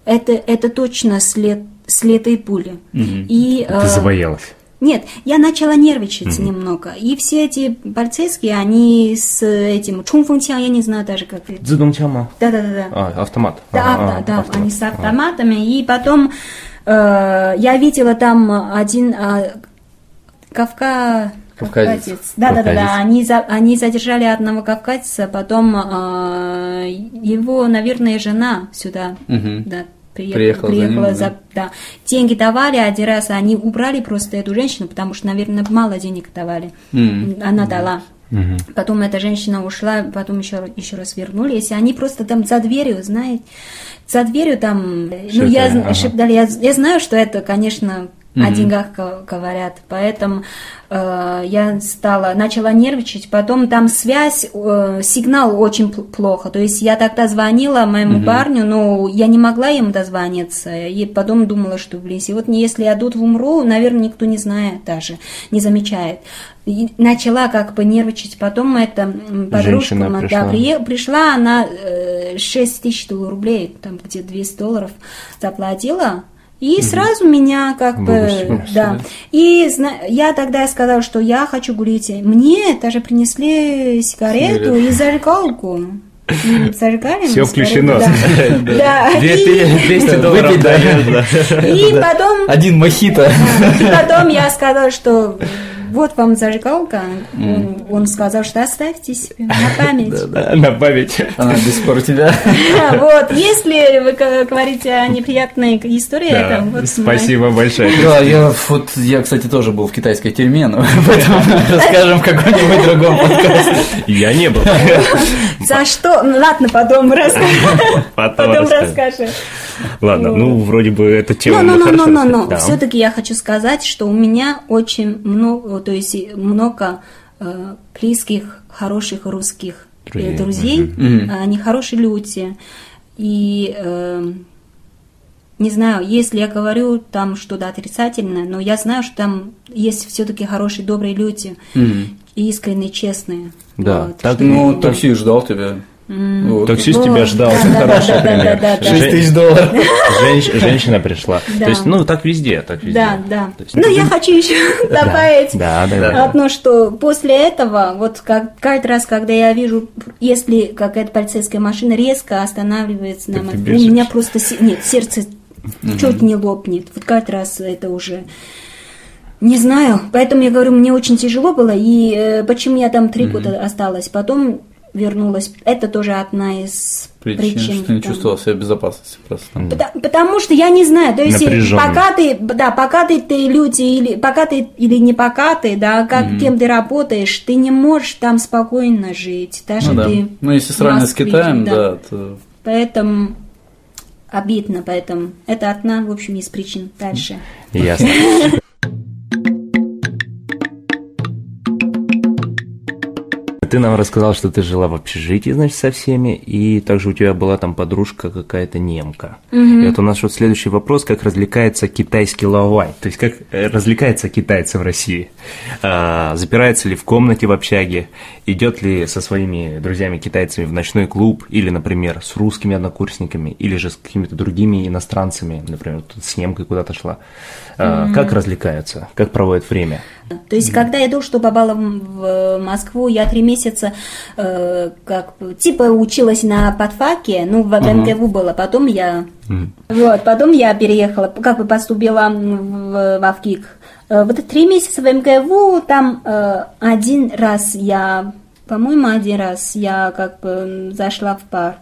Это, это точно след, след и пули. И, Ты э, забоялась? Нет, я начала нервничать немного. И все эти полицейские, они с этим чунфунчан, я не знаю даже как это. Цзэдунчама? Да-да-да. А, автомат. Да, а, да, а, да, автомат. они с автоматами. А. И потом э, я видела там один... Э, Кавка... Кавказец. Да, да, да, да. Они, за, они задержали одного кавказца, потом э, его, наверное, жена сюда, угу. да, приехала, приехала, приехала за, ним, да. да. Деньги давали один раз, они убрали просто эту женщину, потому что, наверное, мало денег давали. Mm. Она mm. дала. Угу. Потом эта женщина ушла, потом еще, еще раз вернулись. И они просто там за дверью, знаете, за дверью там, шептали, ну, я, ага. шептали, я, я знаю, что это, конечно, о деньгах говорят. Поэтому э, я стала, начала нервничать. Потом там связь, э, сигнал очень пл- плохо. То есть я тогда звонила моему парню, но я не могла ему дозвониться. И потом думала, что, блин, сегодня, если я тут умру, наверное, никто не знает даже, не замечает. И начала как бы нервничать. Потом эта подружка, Женщина м, да, пришла. прие- пришла, она э, 6 тысяч рублей, там где 200 долларов заплатила. И сразу меня как бы, Выпустили. да. И зна- я тогда сказала, что я хочу курить. Мне даже принесли сигарету Сигарету. и зажигалку. Зажигали мы включено. Да. Да. Две- И- 200 Да, долларов да. да. И потом Один мохито. и потом я сказала, что вот вам зажигалка. Он, он сказал, что оставьте себе на память. На память. Она до сих пор у тебя. Вот, если вы говорите о неприятной истории, это вот Спасибо большое. Да, я вот я, кстати, тоже был в китайской тюрьме, но поэтому расскажем в каком-нибудь другом подкасте. Я не был. За что? Ну ладно, потом расскажем. Потом расскажем. Ладно, ну, вроде бы эта тема ну, ну, хорошо рассказали. ну. Да. Все-таки я хочу сказать, что у меня очень много, то есть много э, близких, хороших русских э, Друзей. друзей. Мгм. Они хорошие люди. И э, не знаю, если я говорю там что-то отрицательное, но я знаю, что там есть все-таки хорошие, добрые люди, и искренние, честные. Да, Вот. так, Ну, такси ждал тебя. Вот. Таксист тебя ждал, Да, это да, хороший да, пример. да, да, да. Жен- 6 тысяч долларов. женщ- Женщина пришла. Да. То есть, ну, так везде, так везде. Да, да. Есть, Ну, я хочу еще добавить Да, да, да. одно, что после этого, вот как, каждый раз, когда я вижу, если какая-то полицейская машина резко останавливается на мо- у меня просто нет, сердце чуть не лопнет. Вот каждый раз это уже не знаю, поэтому я говорю, мне очень тяжело было, и э, почему я там три года осталась, потом вернулась. Это тоже одна из причин. Причин, что не там. чувствовал себя в безопасности просто. там. Пота- Потому что я не знаю, то есть Напряжённо. пока ты, да, пока ты, ты люди или пока ты или не пока ты, да, как кем ты работаешь, ты не можешь там спокойно жить, даже Ну да. ты. Ну, если сравнивать с Китаем, да, то Поэтому обидно, поэтому это одна, в общем, из причин. Дальше. Ясно. Ты нам рассказал, что ты жила в общежитии, значит, со всеми, и также у тебя была там подружка какая-то немка. И вот у нас вот следующий вопрос, как развлекается китайский лавай, то есть как э, развлекается китайцы в России. А, запирается ли в комнате в общаге, идет ли со своими друзьями-китайцами в ночной клуб, или, например, с русскими однокурсниками, или же с какими-то другими иностранцами, например, тут с немкой куда-то шла. А, Как развлекаются, как проводят время? То есть, когда я только что попала в в Москву, я три месяца э, как типа училась на подфаке, ну, в МГУ было, потом я... Вот, потом я переехала, как бы поступила в, в Авгик. Э, Вот три месяца в МГУ, там э, один раз я, по-моему, один раз я как бы зашла в бар.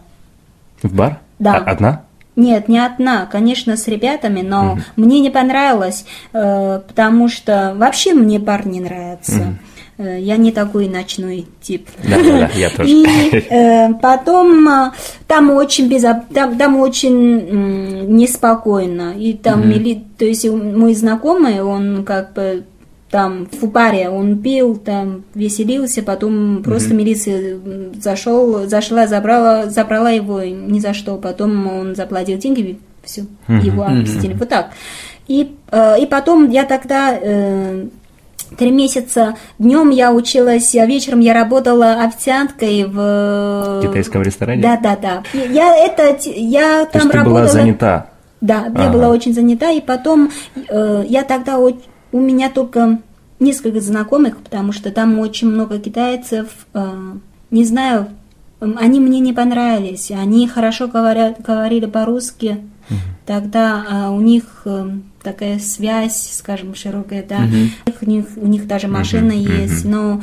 В бар? Да. А- Одна? Нет, не одна, конечно, с ребятами, но мне не понравилось, э, потому что вообще мне бар не нравится. Э, Я не такой ночной тип. Да, да, да, я тоже. И э, потом э, там очень безо... там, там очень неспокойно. И там мили... то есть мой знакомый, он как бы там в баре он пил, там веселился, потом просто милиция м, зашел, зашла, забрала, забрала его ни за что, потом он заплатил деньги, все, его отпустили, вот так. И, э, и потом я тогда э, три месяца днем я училась, а вечером я работала официанткой в В китайском ресторане? Да, да, да. Я это я То там есть ты работала. была занята? Да, я Ага. была очень занята, и потом э, я тогда у меня только несколько знакомых, потому что там очень много китайцев. э, не знаю, они мне не понравились. Они хорошо говорят, говорили по-русски. Тогда а, у них э, такая связь, скажем, широкая, да. У них у них даже машина есть, но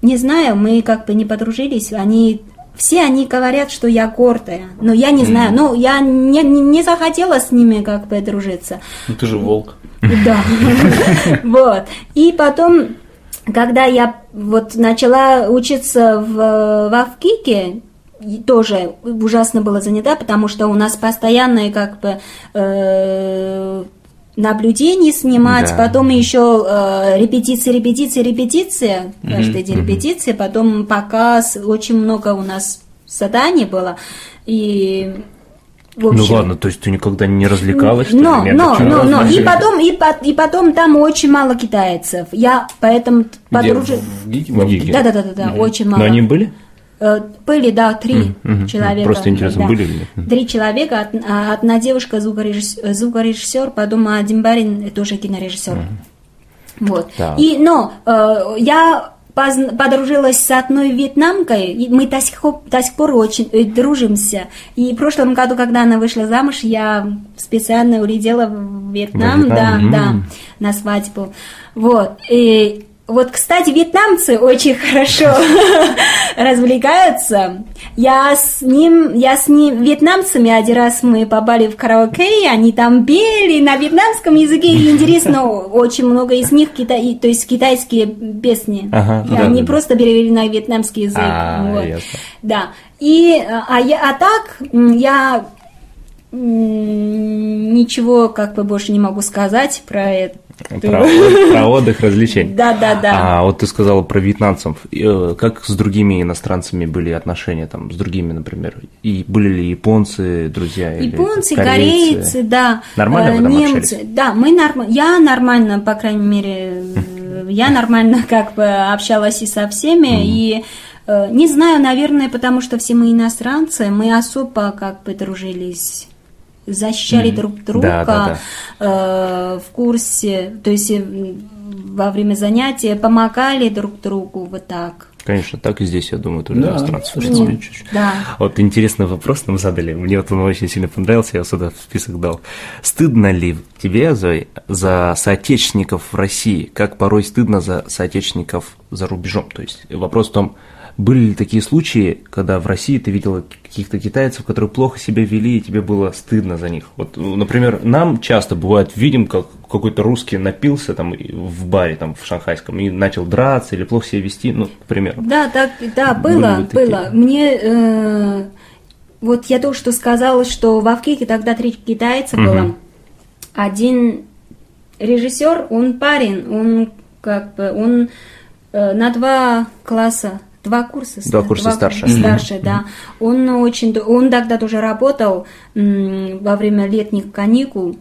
не знаю, мы как бы не подружились, они все они говорят, что я гордая, но я не знаю, ну я не, не, не захотела с ними как бы дружиться. Ну ты же волк. Да, вот. И потом, когда я вот начала учиться в, в Авкике, тоже ужасно была занята, потому что у нас постоянные как бы э, наблюдений снимать, Да. потом еще э, репетиции, репетиции, репетиция, каждый день репетиция, потом показ, очень много у нас заданий было, и в Ну общем, ладно, то есть ты никогда не развлекалась, ли? но, Нет, но, почему? но, но, и потом, и, по- и потом там очень мало китайцев. Я поэтому Где? подружи... В Гиге? В Гиге. Да, да, да, да, да, очень мало. Но они были? Э, Были, да, три мгм, человека. просто интересно, да. были? Мгм. Три человека. А, Одна девушка звукорежиссер, звукорежиссер, потом один парень тоже кинорежиссер. Вот. Так. И, но э, я подружилась с одной вьетнамкой, и мы до сих, пор, до сих пор очень э, дружимся. И в прошлом году, когда она вышла замуж, я специально улетела в Вьетнам, Во да, Вьетнам? да, на свадьбу. Вот. И вот, кстати, вьетнамцы очень хорошо развлекаются. Я с ним, я с ним, вьетнамцами один раз мы попали в караоке, они там пели на вьетнамском языке, и интересно, очень много из них, китай, то есть китайские песни. Ага, И да, они да, да. просто перевели на вьетнамский язык. А, вот. ясно. Да. И, а, я, а так, я ничего как бы больше не могу сказать про это. Про, про отдых, развлечения. Да, да, да. А вот ты сказала про вьетнамцев. Э, Как с другими иностранцами были отношения, там, с другими, например? И были ли японцы, друзья? или Японцы, корейцы, да. Нормально э, вы там немцы. общались? Да, мы норм... я нормально, по крайней мере, э, я нормально как бы общалась и со всеми, и э, не знаю, наверное, потому что все мы иностранцы, мы особо как бы дружились защищали друг друга Да, э, в курсе, то есть во время занятия помогали друг другу вот так. Конечно, так и здесь, я думаю, тоже Да, иностранцы. в слушайте, принципе, чуть-чуть. Да. Вот интересный вопрос нам задали. Мне вот он очень сильно понравился, я сюда в список дал. Стыдно ли тебе, Зои, за соотечественников в России, как порой стыдно за соотечественников за рубежом? То есть вопрос в том, были ли такие случаи, когда в России ты видела каких-то китайцев, которые плохо себя вели, и тебе было стыдно за них? Вот, ну, например, нам часто бывает, видим, как какой-то русский напился там в баре там в шанхайском и начал драться или плохо себя вести, ну, к примеру. Да, так, да, было, было. Мне, э, вот я только что сказала, что в Авкике тогда три китайца было. Один режиссер, он парень, он как бы, он э, на два класса, два курса, Два курса старше. старше, да. Он очень, он тогда тоже работал м, во время летних каникул.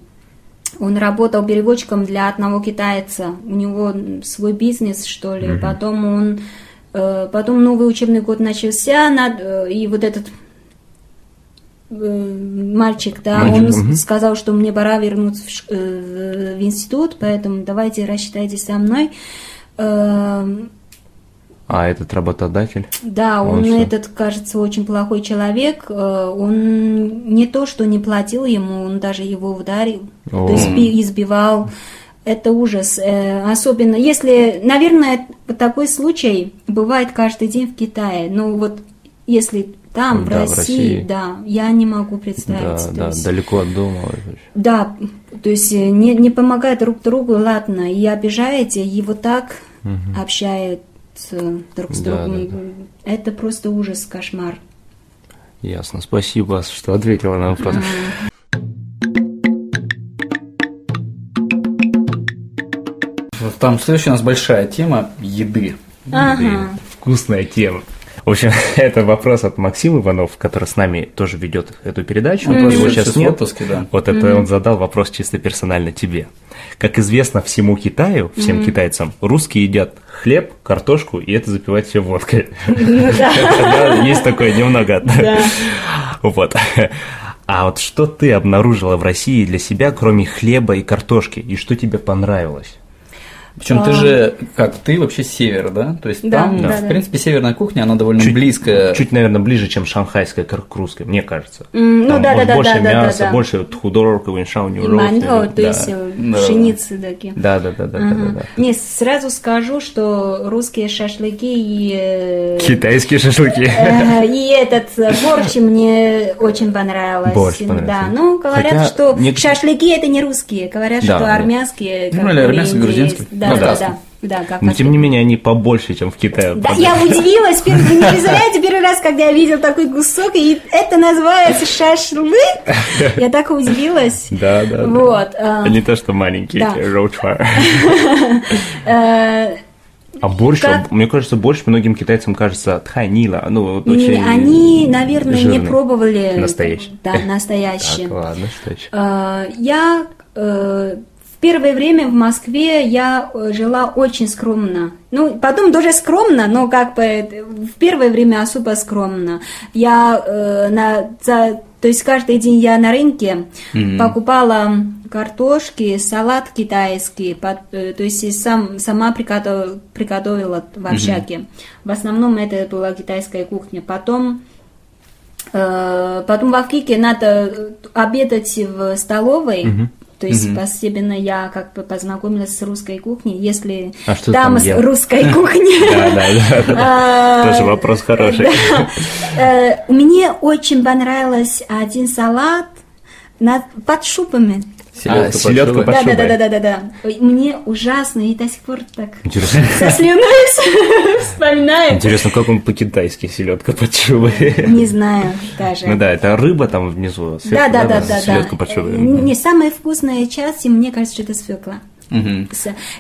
Он работал переводчиком для одного китайца. У него свой бизнес, что ли. Потом он, э, потом новый учебный год начался, над- э, и вот этот э, мальчик, да, Мальчик, он с- сказал, что мне пора вернуться в, э, в институт, поэтому давайте рассчитайтесь со мной. А этот работодатель? да, Он он, что? этот, кажется, очень плохой человек. Э, Он не то, что не платил ему, он даже его ударил, О. то есть би- избивал. Это ужас. Э, Особенно если, наверное, такой случай бывает каждый день в Китае. Ну вот если там, в, Да, в России, России. да, я не могу Да, представить. То да, есть- далеко от дома. да, то есть э, не, не помогает друг другу, ладно, и обижаете, и вот так общаются друг с Да, другом. да, Это просто ужас, кошмар. Ясно. Спасибо, что ответила на вопрос. Там следующая у нас большая тема еды. Ага. Вкусная тема. В общем, это вопрос от Максима Иванов, который с нами тоже ведет эту передачу. Он Его сейчас нет. отпуске, да. Вот это он задал вопрос чисто персонально тебе. Как известно всему Китаю, всем китайцам, русские едят хлеб, картошку, и это запивать все водкой. Да, Есть такое немного. Вот. А вот что ты обнаружила в России для себя, кроме хлеба и картошки, и что тебе понравилось? Причем ты А. же, как ты вообще север, да? То есть Да, там, да, в да. принципе, северная кухня, она довольно Чуть- близкая. Чуть, наверное, ближе, чем шанхайская к к русской, мне кажется. М, ну Там да, да, да, больше да, да, да, мяса, да. больше худорка, виншау, И манго, то есть э, Да. пшеницы такие. Да, да, да, да, да, да, да. Не, сразу скажу, что русские шашлыки и, э, Китайские шашлыки. э, и этот борщ мне очень понравилось. Борщ понравился. Да, ну говорят, Хотя что шашлыки это не русские, говорят, Да, что армянские. Ну, или армянские, грузинские. Да, Ну, да, да. да, да, как Но тем не менее они побольше, чем в Китае. Да, я удивилась, первый, вы не представляете, первый раз, когда я видел такой кусок, и это называется шашлык, я так удивилась. Да, да, да. Вот. а, Не то, что маленький Да. роучфар. э, А борщ, Как? мне кажется, борщ многим китайцам кажется тхайнила. Ну, вот не, очень они, наверное, не жирный. пробовали. Настоящий. Да, настоящий. Так, ладно, настоящий. Э, Я э, первое время в Москве я э, жила очень скромно. Ну, потом тоже скромно, но как бы в первое время особо скромно. Я э, на, за, то есть каждый день я на рынке покупала картошки, салат китайский, под- э, то есть сам, сама приготовила, приготовила в общаге. В основном это была китайская кухня. Потом Э, Потом в Авкике надо обедать в столовой. То есть постепенно я как бы познакомилась с русской кухней. Если А что там там с русской кухни. Да, да. А, Тоже вопрос хороший. Э, Мне очень понравился один салат под шубами. А, селедка под Да, да, шубой. да, да, да, да, да. Ой, Мне ужасно и до сих пор так Интересно. со слюной вспоминаю. Интересно, как он по-китайски селедка под шубой? Не знаю даже. Ну да, это рыба там внизу. Да, да, да, да, Селедка да. под шубой. Э, Не самая вкусная часть, и мне кажется, что это свекла.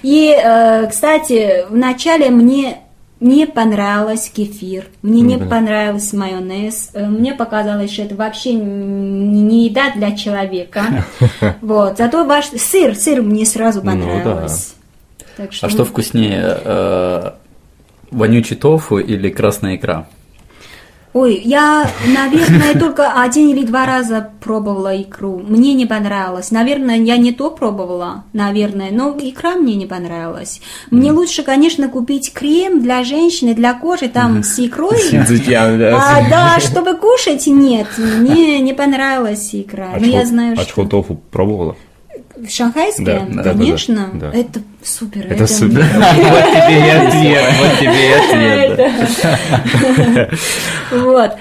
И, э, кстати, вначале мне не понравился кефир, мне не понравился майонез, э, мне показалось, что это вообще не еда для человека. Вот, зато ваш сыр, сыр мне сразу Ну да. понравилось. Так А что вкуснее, э, вонючий тофу или красная икра? Ой, я, наверное, только один или два раза пробовала икру. Мне не понравилось. Наверное, я не то пробовала, наверное, но икра мне не понравилась. Мне лучше, конечно, купить крем для женщины, для кожи, там с икрой. А, да, чтобы кушать, нет, мне не понравилась икра. А Но я чхо- знаю, а что чхотофу пробовала? В шанхайское, Да, да, да, конечно, да, да. это супер. Это супер. мне Вот тебе и ответ, вот тебе и ответ. Вот.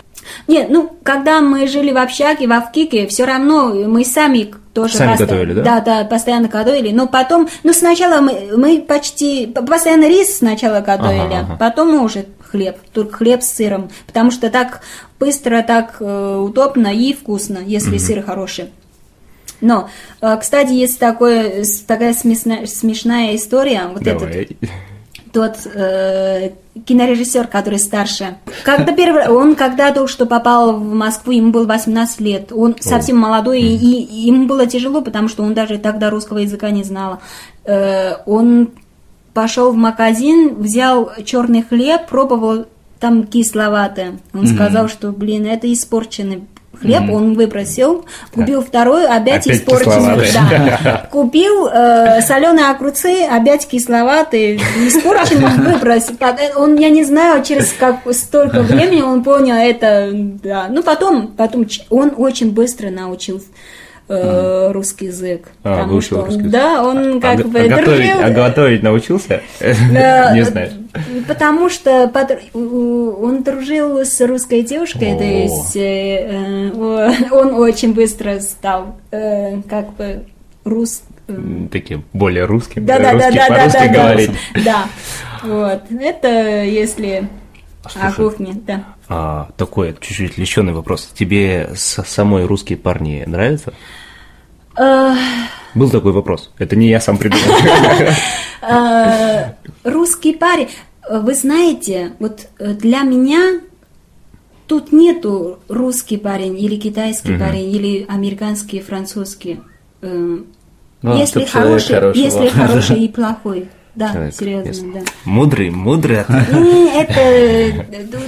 Нет, ну, когда мы жили в общаге, в Авкике, все равно мы сами тоже Сами поста- готовили, да? Да, да, постоянно готовили. Но потом, ну, сначала мы, мы почти, постоянно рис сначала готовили, Ага, ага. потом мы уже хлеб, только хлеб с сыром, потому что так быстро, так э, удобно и вкусно, если сыр хороший. Но, э, кстати, есть такое, такая смешная, смешная история. Вот этот Давай. тот э, кинорежиссер, который старше. Когда первый, он когда только что попал в Москву, ему было 18 лет. Он совсем молодой, и, и ему было тяжело, потому что он даже тогда русского языка не знал. Э, он пошел в магазин, взял черный хлеб, пробовал там кисловатое. Он сказал, что, блин, это испорченный хлеб, он выбросил, купил второй, опять, Опять испорченный. кисловатый. Да. Купил соленые огурцы, опять кисловатые, испорченный, выбросил. Под- э, Он, я не знаю, через как столько времени он понял это. Да. Ну, потом, потом он очень быстро научил э, русский язык. А, потому выучил что он- русский язык. Да, он А как го- бы а готовить, дружил. а готовить научился? Да, Не знаешь. Потому что он дружил с русской девушкой, то есть э, э, он очень быстро стал э, как бы рус. Таким более русским. Да, да, да, да, да, по-русски да, говорить. да. Вот. Это если слушай, кухне, да. А, такой чуть-чуть леченый вопрос. Тебе с- самой русские парни нравятся? Э, Был такой вопрос. Это не я сам придумал. э, Русский парень. Э, Вы знаете, вот для меня тут нету русский парень или китайский парень или американский, французский. Э, Ну, Если хороший, если хороший и плохой. Да, Человек, серьезно, ясно. да. Мудрый, мудрый. Ну, Это, э,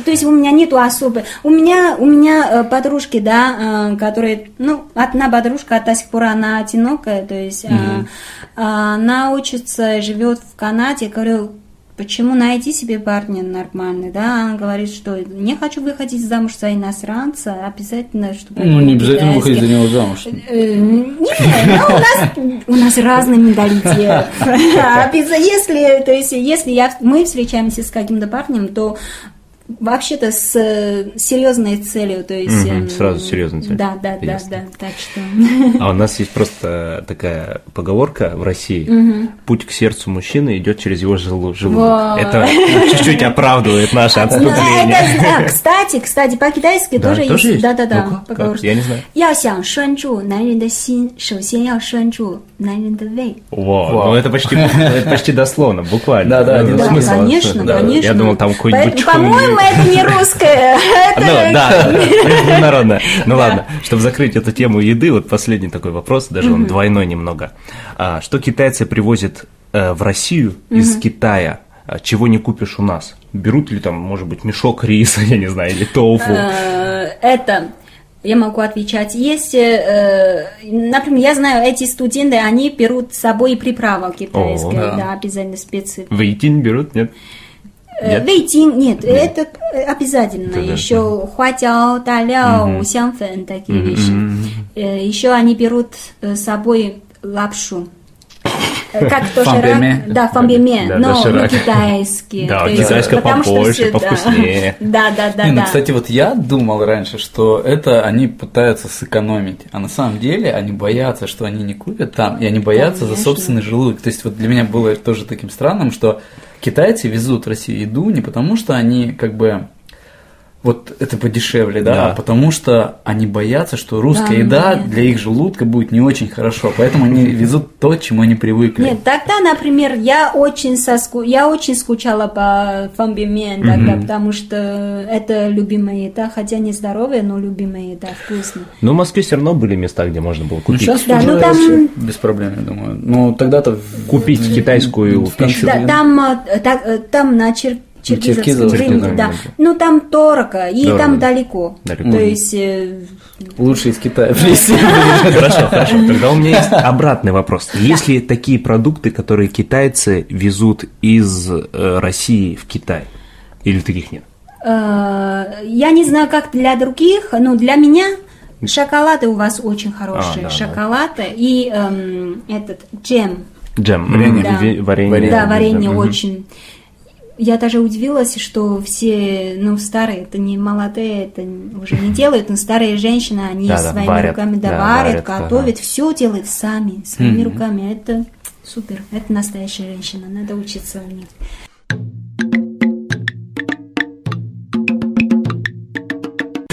то есть у меня нету особой. У меня, у меня э, подружки, да, э, которые, ну, одна подружка до сих пор она одинокая, то есть э, она учится, живет в Канаде. Говорю, почему найти себе парня нормальный, да? Она говорит, что не хочу выходить замуж за иностранца, обязательно, чтобы... Ну, не обязательно выходить за китайский». него замуж. Э, Нет, ну, у нас, у нас разный менталитет. Обяза- Если, то есть, если я, мы встречаемся с каким-то парнем, то вообще-то с э, серьезной целью, то есть... Мгм, эм, сразу с серьезной целью. Да, да, да, Ясно. да, так что... А у нас есть просто такая поговорка в России: путь к сердцу мужчины идет через его желу- желудок. Вот. Это чуть-чуть оправдывает наше Ну, отступление. это, а, кстати, кстати, по-китайски Да, тоже, тоже есть? Да, да, да. Ну-ка, как? поговорка. Я не знаю. 要想拴住男人的心，首先要拴住男人的胃。 Во, Вау. ну это почти, это почти дословно, буквально. Да, да, Ну, один Да, смысл конечно, Да, конечно. Я думал, там какой-нибудь По- по-моему, это не русское. Ну, Это да, международно. Ну ладно, чтобы закрыть эту тему еды, вот последний такой вопрос, даже он двойной немного. А, Что китайцы привозят э, в Россию из Китая, а, чего не купишь у нас? Берут ли там, может быть, мешок риса, я не знаю, или тофу? Э, это я могу отвечать. Есть, э, например, я знаю, эти студенты, они берут с собой приправу китайскую, О, да. да, обязательно специи. Вейтин берут, нет? Э, Нет? Вейтин, нет, это э, обязательно. Да-да. Еще хуатяо, таляо, сянфэн, такие вещи. Э, Еще они берут э, с собой лапшу. Э, Как доширак, Фамбеме. да, фамбеме, Да, но не китайский. Да, китайское потому что побольше, повкуснее. Да, да, да, Не, ну, кстати, вот я думал раньше, что это они пытаются сэкономить, а на самом деле они боятся, что они не купят там, и они боятся за собственный желудок. То есть вот для меня было тоже таким странным, что китайцы везут в Россию еду не потому, что они как бы вот это подешевле, да, Да. а потому что они боятся, что русская Да, еда нет. для их желудка будет не очень хорошо, поэтому они везут то, чему они привыкли. Нет, тогда, например, я очень соску... я очень скучала по фамбимен тогда, потому что это любимая еда, хотя не здоровая, но любимая еда, вкусная. Но в Москве все равно были места, где можно было Ну, купить. сейчас Да, уже ну, там- без проблем, я думаю. Ну, тогда-то... Купить в- китайскую пищу. Да, там, э, так, э, там на Чер... Черкизовском рынке, Черкизово, да. да. Ну, там дорого, и Дорого, там да. далеко. Далеко. То есть, э, Лучше из Китая привезти. Хорошо, хорошо. Тогда у меня есть обратный вопрос. Есть ли такие продукты, которые китайцы везут из э, России в Китай? Или таких нет? э, я не знаю, как для других, но для меня шоколады у вас очень хорошие. А, да, да. Шоколады и эм, этот джем. Джем. Варенье. Да. Варенье. Да, варенье очень. Я даже удивилась, что все, ну, старые, это не молодые, это уже не делают, но старые женщины, они Да, да, своими варят, руками да, да, варят, варят, готовят, ага. все делают сами, своими Мгм. руками. Это супер, это настоящая женщина, надо учиться у них.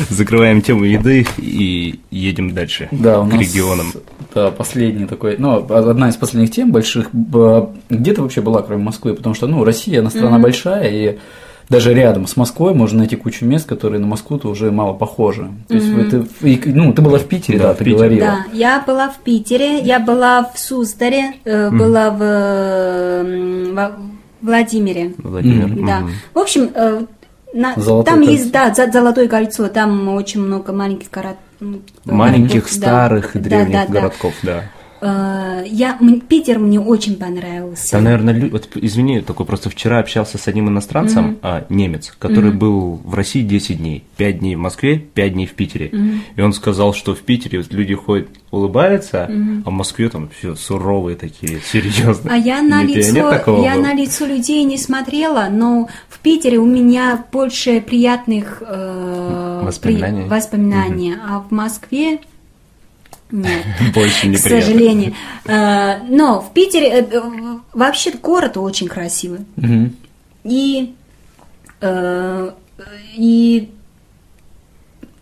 Закрываем тему еды и едем дальше Да, у к нас регионам. Да, последний такой, ну, одна из последних тем больших, где ты вообще была, кроме Москвы? Потому что, ну, Россия, она страна большая, и даже рядом с Москвой можно найти кучу мест, которые на Москву-то уже мало похожи. То есть, вы- ты, и, ну, ты была в Питере, Да, да, в ты Питере. говорила. Да, я была в Питере, я была в Суздале, э, была в, э, во Владимире. Владимир. Да. мгм. В общем, э, на- Золотое там кольцо. есть, да, за- Золотое кольцо, там очень много маленьких город, м, Маленьких, старых Да, древних да. городков, да. Э, я, Питер мне очень понравился. Там, наверное, вот, извини, такой просто вчера общался с одним иностранцем, а, немец, который был в России 10 дней. 5 дней в Москве, 5 дней в Питере. И он сказал, что в Питере вот люди ходят, улыбаются, а в Москве там все суровые такие, серьезные. А я на Нет, лицо, я было? на лицо людей не смотрела, но в Питере у меня больше приятных э, Воспоминаний? при- воспоминаний, а в Москве нет. Больше К неприятно. сожалению. Э, Но в Питере э, э, вообще город очень красивый. И, и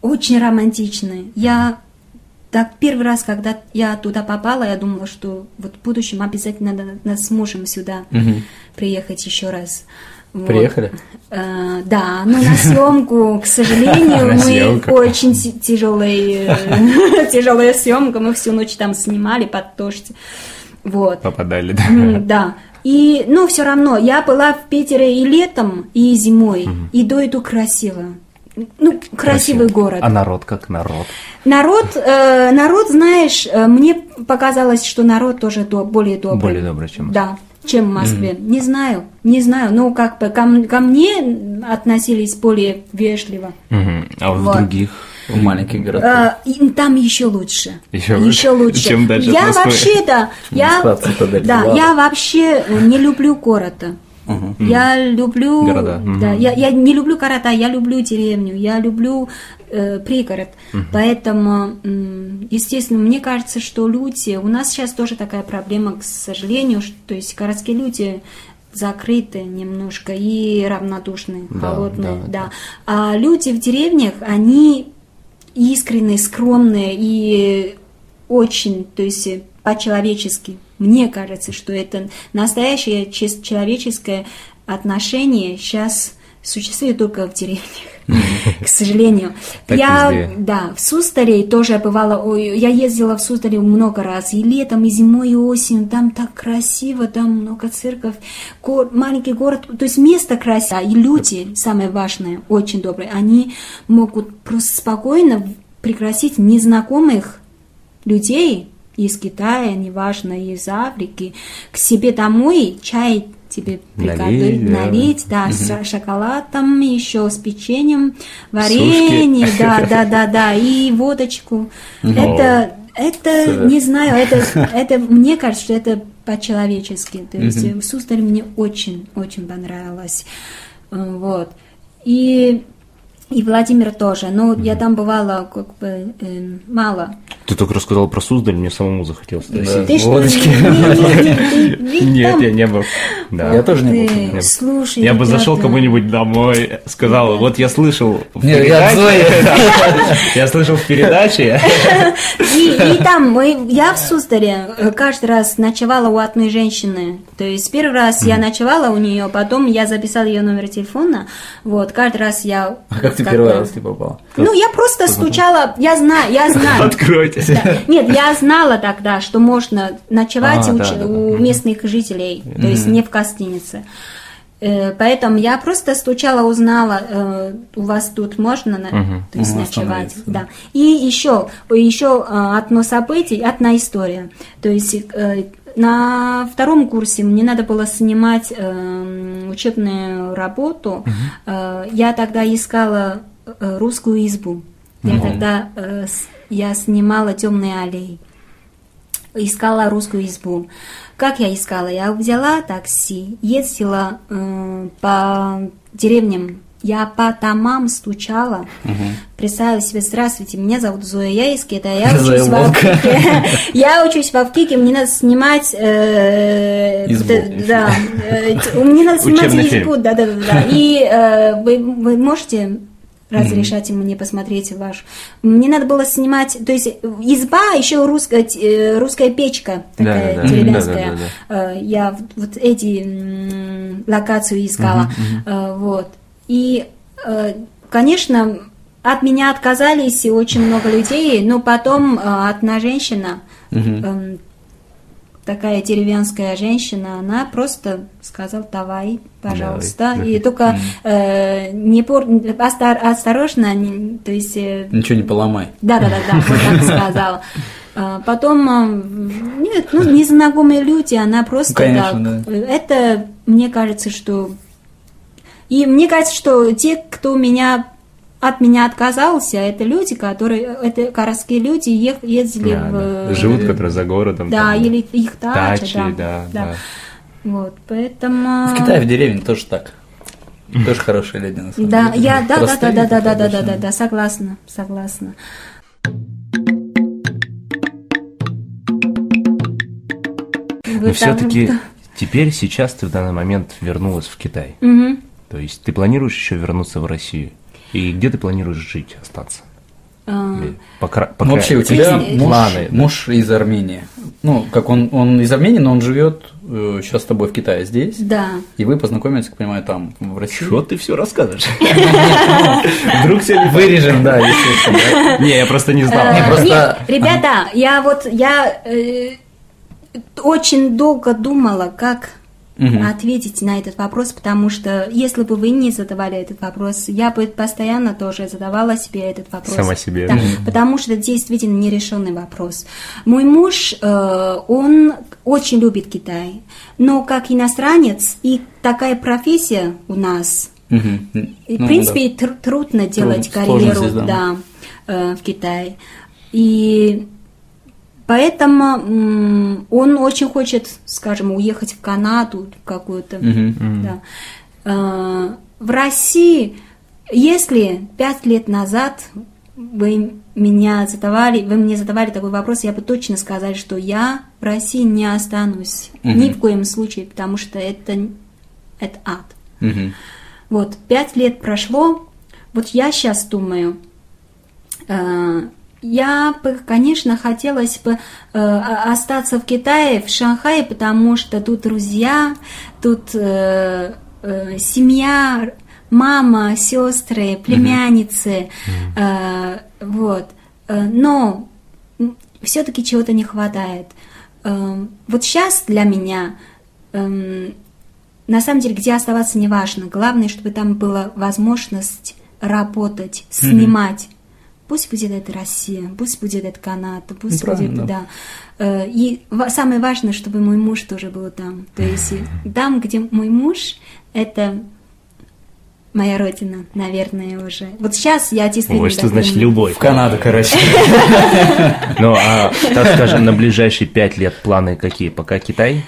очень романтичный. Я так первый раз, когда я туда попала, я думала, что вот в будущем обязательно надо, надо с мужем сюда приехать еще раз. Вот. Приехали? Э, да, но на съемку, к сожалению, мы очень тяжелая, тяжелая съемка, мы всю ночь там снимали под дождь. Вот. Попадали, да. Да. И, но все равно, я была в Питере и летом, и зимой, и до иду красиво. Ну, красивый город. А народ как народ? Народ, э, народ, знаешь, э, мне показалось, что народ тоже до- более добрый. Более добрый, чем Да, чем в Москве. Не знаю, не знаю. Ну, как бы ко, ко мне относились более вежливо. Мгм. А вот в других В маленьких городах. И там еще лучше. Еще лучше? лучше. Чем дальше я вообще, да, я, да, я вообще не люблю города. Я люблю... Города. Да, я, я не люблю города, я люблю деревню, я люблю э, пригород. Поэтому, м, естественно, мне кажется, что люди... У нас сейчас тоже такая проблема, к сожалению, что, то есть городские люди закрыты немножко и равнодушные, Да, холодные, да, да. А люди в деревнях, они искренние, скромные и очень, то есть по-человечески. Мне кажется, что это настоящее человеческое отношение сейчас существует только в деревнях, к сожалению. Я, да, в Суздале тоже бывала, я ездила в Суздале много раз, и летом, и зимой, и осенью, там так красиво, там много церковь, го- маленький город, то есть место красивое, и люди, самое важное, очень добрые, они могут просто спокойно пригласить незнакомых людей из Китая, неважно, из Африки, к себе домой чай тебе приготовить, Налить, да. налить, да, с шоколадом, еще с печеньем, варенье, Сушки. да, да, да, да, и водочку. Это, это, Супер. не знаю, это, это, мне кажется, что это по-человечески. То есть в Суздале мне очень, очень понравилось. Э, Вот. И и Владимир тоже. Но я там бывала как бы э, мало. Ты только рассказал про Суздаль, мне самому захотелось Да. Водочки. Нет, там- я не был. Да. Я тоже не был. Ты. Слушай, Я бы зашел кому-нибудь домой, сказал, вот я слышал в передаче, я слышал в передаче, И, там мы, я в Суздале э, каждый раз ночевала у одной женщины. То есть первый раз я ночевала у нее, потом я записала ее номер телефона. Вот, каждый раз я... А как ты первый раз ты попал? Ну, я просто стучала, я знаю, я знаю. откройте. Нет, я знала тогда, что можно ночевать А, у местных жителей, то есть не в гостинице. Э, Поэтому я просто стучала, узнала, э, у вас тут можно на- то есть Мгм, ночевать. остановиться, Да. И еще, еще э, одно событие, одна история. То есть на втором курсе мне надо было снимать э, учебную работу. Э, Я тогда искала русскую избу. Я тогда э, с- я снимала темные аллеи искала русскую избу. Как я искала? Я взяла такси, ездила э, по деревням, я по домам стучала, представила себе, здравствуйте, меня зовут Зоя, я из Китая, я учусь в Авкике, я учусь в Авкике, мне надо снимать, э, да, э, мне надо снимать избу, да, да, да, да, и э, вы можете разрешать мне посмотреть ваш. Мне надо было снимать, то есть изба, еще русская, э, русская печка такая Да-да-да. деревенская. Да-да-да-да. Э, Я вот- эти локацию искала. Э, Вот. И, конечно, от меня отказались и очень много людей, но потом одна женщина, эм, такая деревенская женщина, она просто сказала, давай, пожалуйста. Давай. И только э, не пор- остор- осторожно, не- то есть... э, Ничего не поломай. да, да, да, да, вот так сказала. А Потом, а, нет, ну, незнакомые люди, она просто конечно, так. Это, мне кажется, что... И мне кажется, что те, кто меня от меня отказался, это люди, которые, это городские люди, ех- ездили Да, в... да. Живут, которые за городом. Да, там. или их дача, Дачи, да, да, да. Вот, поэтому... В Китае, в деревне тоже так. Тоже хорошие люди, на самом Да, деле. я, да, да, да, да, да, да, да, да, да, да, согласна, согласна. Вы Но все-таки теперь, сейчас ты в данный момент вернулась в Китай. Мгм. То есть ты планируешь еще вернуться в Россию? И где ты планируешь жить, остаться? А, Или пока- Ну, пока- вообще, у тебя муж, Планы, да. муж из Армении. Ну, как он, он из Армении, но он живет сейчас с тобой в Китае здесь. Да. И вы познакомились, как понимаю, там, в России. Что ты все рассказываешь? Вдруг все Вырежем, да, естественно. да. Не, я просто не знал. Э, ребята, я вот, я э, очень долго думала, как Мгм. ответить на этот вопрос, потому что если бы вы не задавали этот вопрос, я бы постоянно тоже задавала себе этот вопрос. Сама себе. Да, потому что это действительно нерешенный вопрос. Мой муж, э, он очень любит Китай, но как иностранец и такая профессия у нас, Мгм. и, Ну, в принципе, тр- трудно делать сложно карьеру здесь, да. да, э, в Китае. И Поэтому он очень хочет, скажем, уехать в Канаду какую-то. Мгм. Да. Э, В России, если пять лет назад вы меня задавали, вы мне задавали такой вопрос, я бы точно сказала, что я в России не останусь ни в коем случае, потому что это, это ад. Мгм. Вот, пять лет прошло, вот я сейчас думаю, э, я бы, конечно, хотелось бы э, остаться в Китае, в Шанхае, потому что тут друзья, тут э, э, семья, мама, сестры, племянницы, э, вот. Э, Но все-таки чего-то не хватает. Э, Вот сейчас для меня эм, на самом деле, где оставаться не важно. Главное, чтобы там была возможность работать, снимать. Пусть будет это Россия, пусть будет это Канада, пусть Ну, будет, да. Э, И самое важное, чтобы мой муж тоже был там. То есть там, где мой муж, это моя родина, наверное, уже. Вот сейчас я действительно... Ой, что значит думаю. любовь? В Канаду, короче. Ну, а, так скажем, на ближайшие пять лет планы какие? Пока Китай?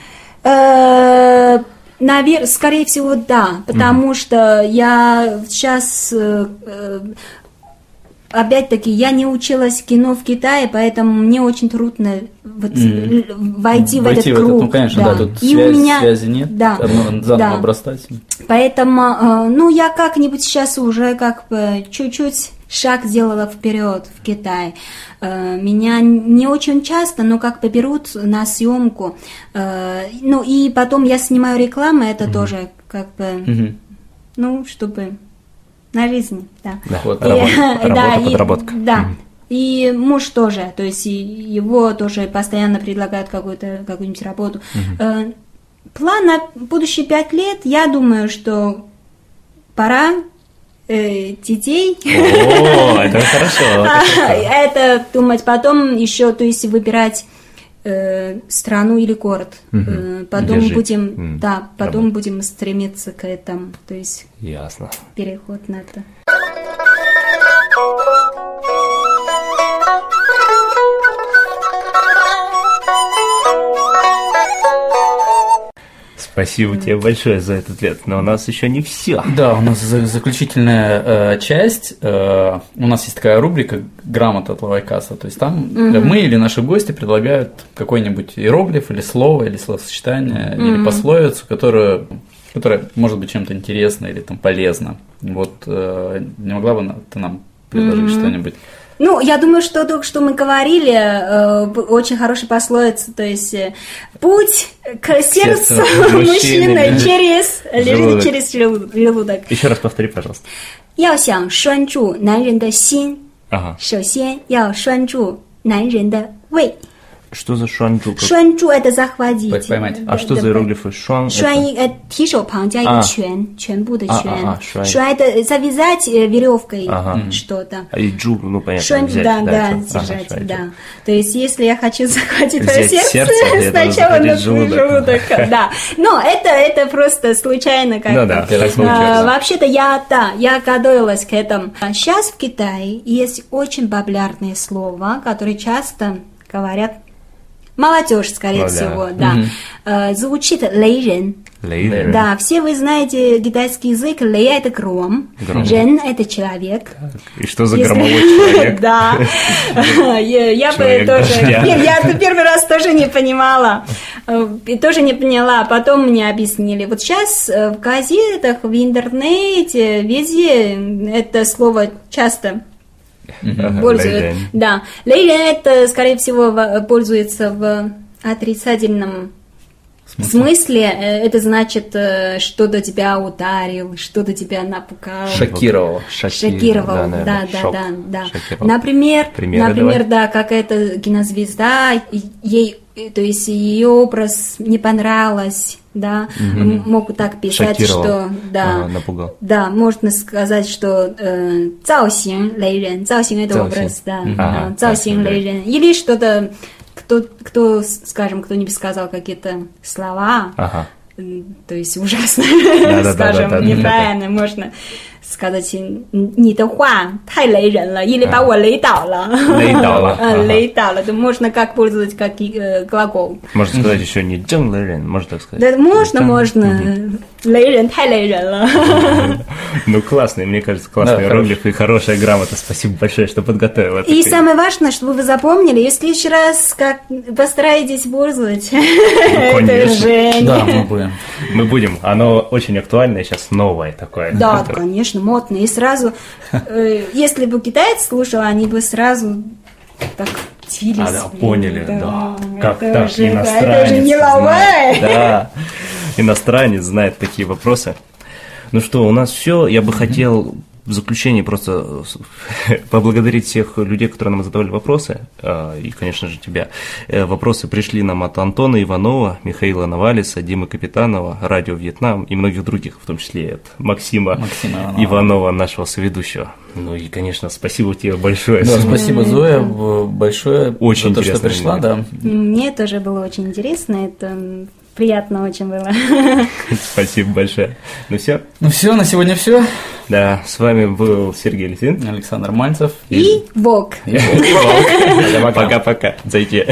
Наверное, скорее всего, да, потому что я сейчас, э, э, опять-таки, я не училась кино в Китае, поэтому мне очень трудно вот, Мгм. л- войти в Войти этот круг. Ну, конечно, да, тут И у связь- меня- связи нет. Да, Одно- заново да. обрастать. Поэтому, э, ну, я как-нибудь сейчас уже как бы чуть-чуть шаг сделала вперед в Китай. Э, Меня не очень часто, но как бы берут на съемку. Э, Ну, и потом я снимаю рекламу, это тоже как бы, Мгм. ну, чтобы на жизнь, да. Да, Вот. И- работа, да, работа, и- подработка. Да. И муж тоже, то есть его тоже постоянно предлагают какую-то какую-нибудь работу. Э, План на будущие пять лет, я думаю, что пора э, детей. О, это хорошо. это хорошо. Это думать потом еще, то есть выбирать э, страну или город. Мгм. Э, Потом жить. будем, М, да, потом работать. будем стремиться к этому, то есть Ясно. переход на это. Спасибо тебе большое за этот лет, но у нас еще не все. Да, у нас за- заключительная э, часть. Э, у нас есть такая рубрика «Грамота от Лавайкаса». То есть там э, мы или наши гости предлагают какой-нибудь иероглиф или слово, или словосочетание, или пословицу, которую, которая может быть чем-то интересно или там полезно. Вот э, не могла бы ты нам предложить что-нибудь? Ну, я думаю, что только что мы говорили, э, б- очень хорошая пословица, то есть э, путь к сердцу сердцу мужчины мужчины лежит через, лежит желудок. через желу- желудок. Еще раз повтори, пожалуйста. 要想拴住男人的心， Ага. 首先要拴住男人的胃。 Что за шуанчжу? Как- 拴住 это захватить. Поймать. А что за иероглифы? Шуан 拴 это- 一呃提手旁加一个啊全，全部的啊全啊啊，拴拴的 завязать э, веревкой Ага. что-то. А и джу, ну понятно, Шон, взять, да, да, это- ага, держать, шуанчжу. да. То есть, если я хочу захватить Взять твое сердце, сердце, для этого сначала захватить на твой желудок. желудок, да. Но это, это просто случайно как Ну да, так А, случилось. Вообще-то я, да, я готовилась к этому. Сейчас в Китае есть очень популярные слова, которые часто говорят молодежь, скорее Ну да. всего, да. Э, Звучит лейрен. Лейдер. Да, все вы знаете китайский язык. Лей – это гром, Гром. рен – это человек. И что за Если- громовой человек? Да. Я бы тоже... я первый раз тоже не понимала. Э, И тоже не поняла. Потом мне объяснили. Вот сейчас в газетах, в интернете, везде это слово часто Лейден. Да. Лейлен это, скорее всего, пользуется в отрицательном смысле. Э, Это значит, э, что-то тебя ударил, что-то тебя напугал. Шокировало. Шоки- Шокировал, да, наверное, да, да, шок. да. Шокировал. Например, Примеры например, давай. да, какая-то кинозвезда, и- ей, э, то есть ее образ не понравилось, да, м- могут так писать, Шокировал. что, да, Ага, напугал. да, можно сказать, что э, 造型雷人, 造型это 造型 образ, да, Мгм. да, Ага, 造型 ясно, да. 雷人, или что-то, кто, кто, скажем, кто-нибудь сказал какие-то слова, Ага. То есть ужасно, Да-да-да-да-да-да-да. скажем, неправильно можно сказать, не то话太雷人了, или把我雷倒了. Лей дала. А, Лей дала. То можно как пользовать как э, глагол. Можно сказать еще не Джен Лерен, можно так сказать. Да, можно, Джен. можно. Лейрен, тай лейрен了. Ну, классный, мне кажется, классный Да, иероглиф и хорошая грамота. Спасибо большое, что подготовила. И такой. самое важное, чтобы вы запомнили, и в следующий раз как постараетесь пользовать. Это конечно. Жень. Да, мы будем. Мы будем. Оно очень актуальное, сейчас новое такое. Да, да, конечно, модно. И сразу, э, если бы китаец слушал, они бы сразу так тились. А, да, поняли, да. Как это так, же- иностранец Это же не лавай. Да, иностранец знает такие вопросы. Ну что, у нас все. Я бы хотел в заключение просто э, поблагодарить всех людей, которые нам задавали вопросы, э, и, конечно же, тебя. Э, Вопросы пришли нам от Антона Иванова, Михаила Навалиса, Димы Капитанова, Радио Вьетнам и многих других, в том числе и от Максима, Максима Иванова. Иванова, нашего соведущего. Ну и, конечно, спасибо тебе большое. Да, спасибо, Зоя, большое Очень за то, что интересно пришла, да. Мне тоже было очень интересно, это приятно очень было. Спасибо большое. Ну все, Ну все, на сегодня все. да, с вами был Сергей Лисин. Александр Мальцев. И Вок. И Волк. Пока-пока. Зайти.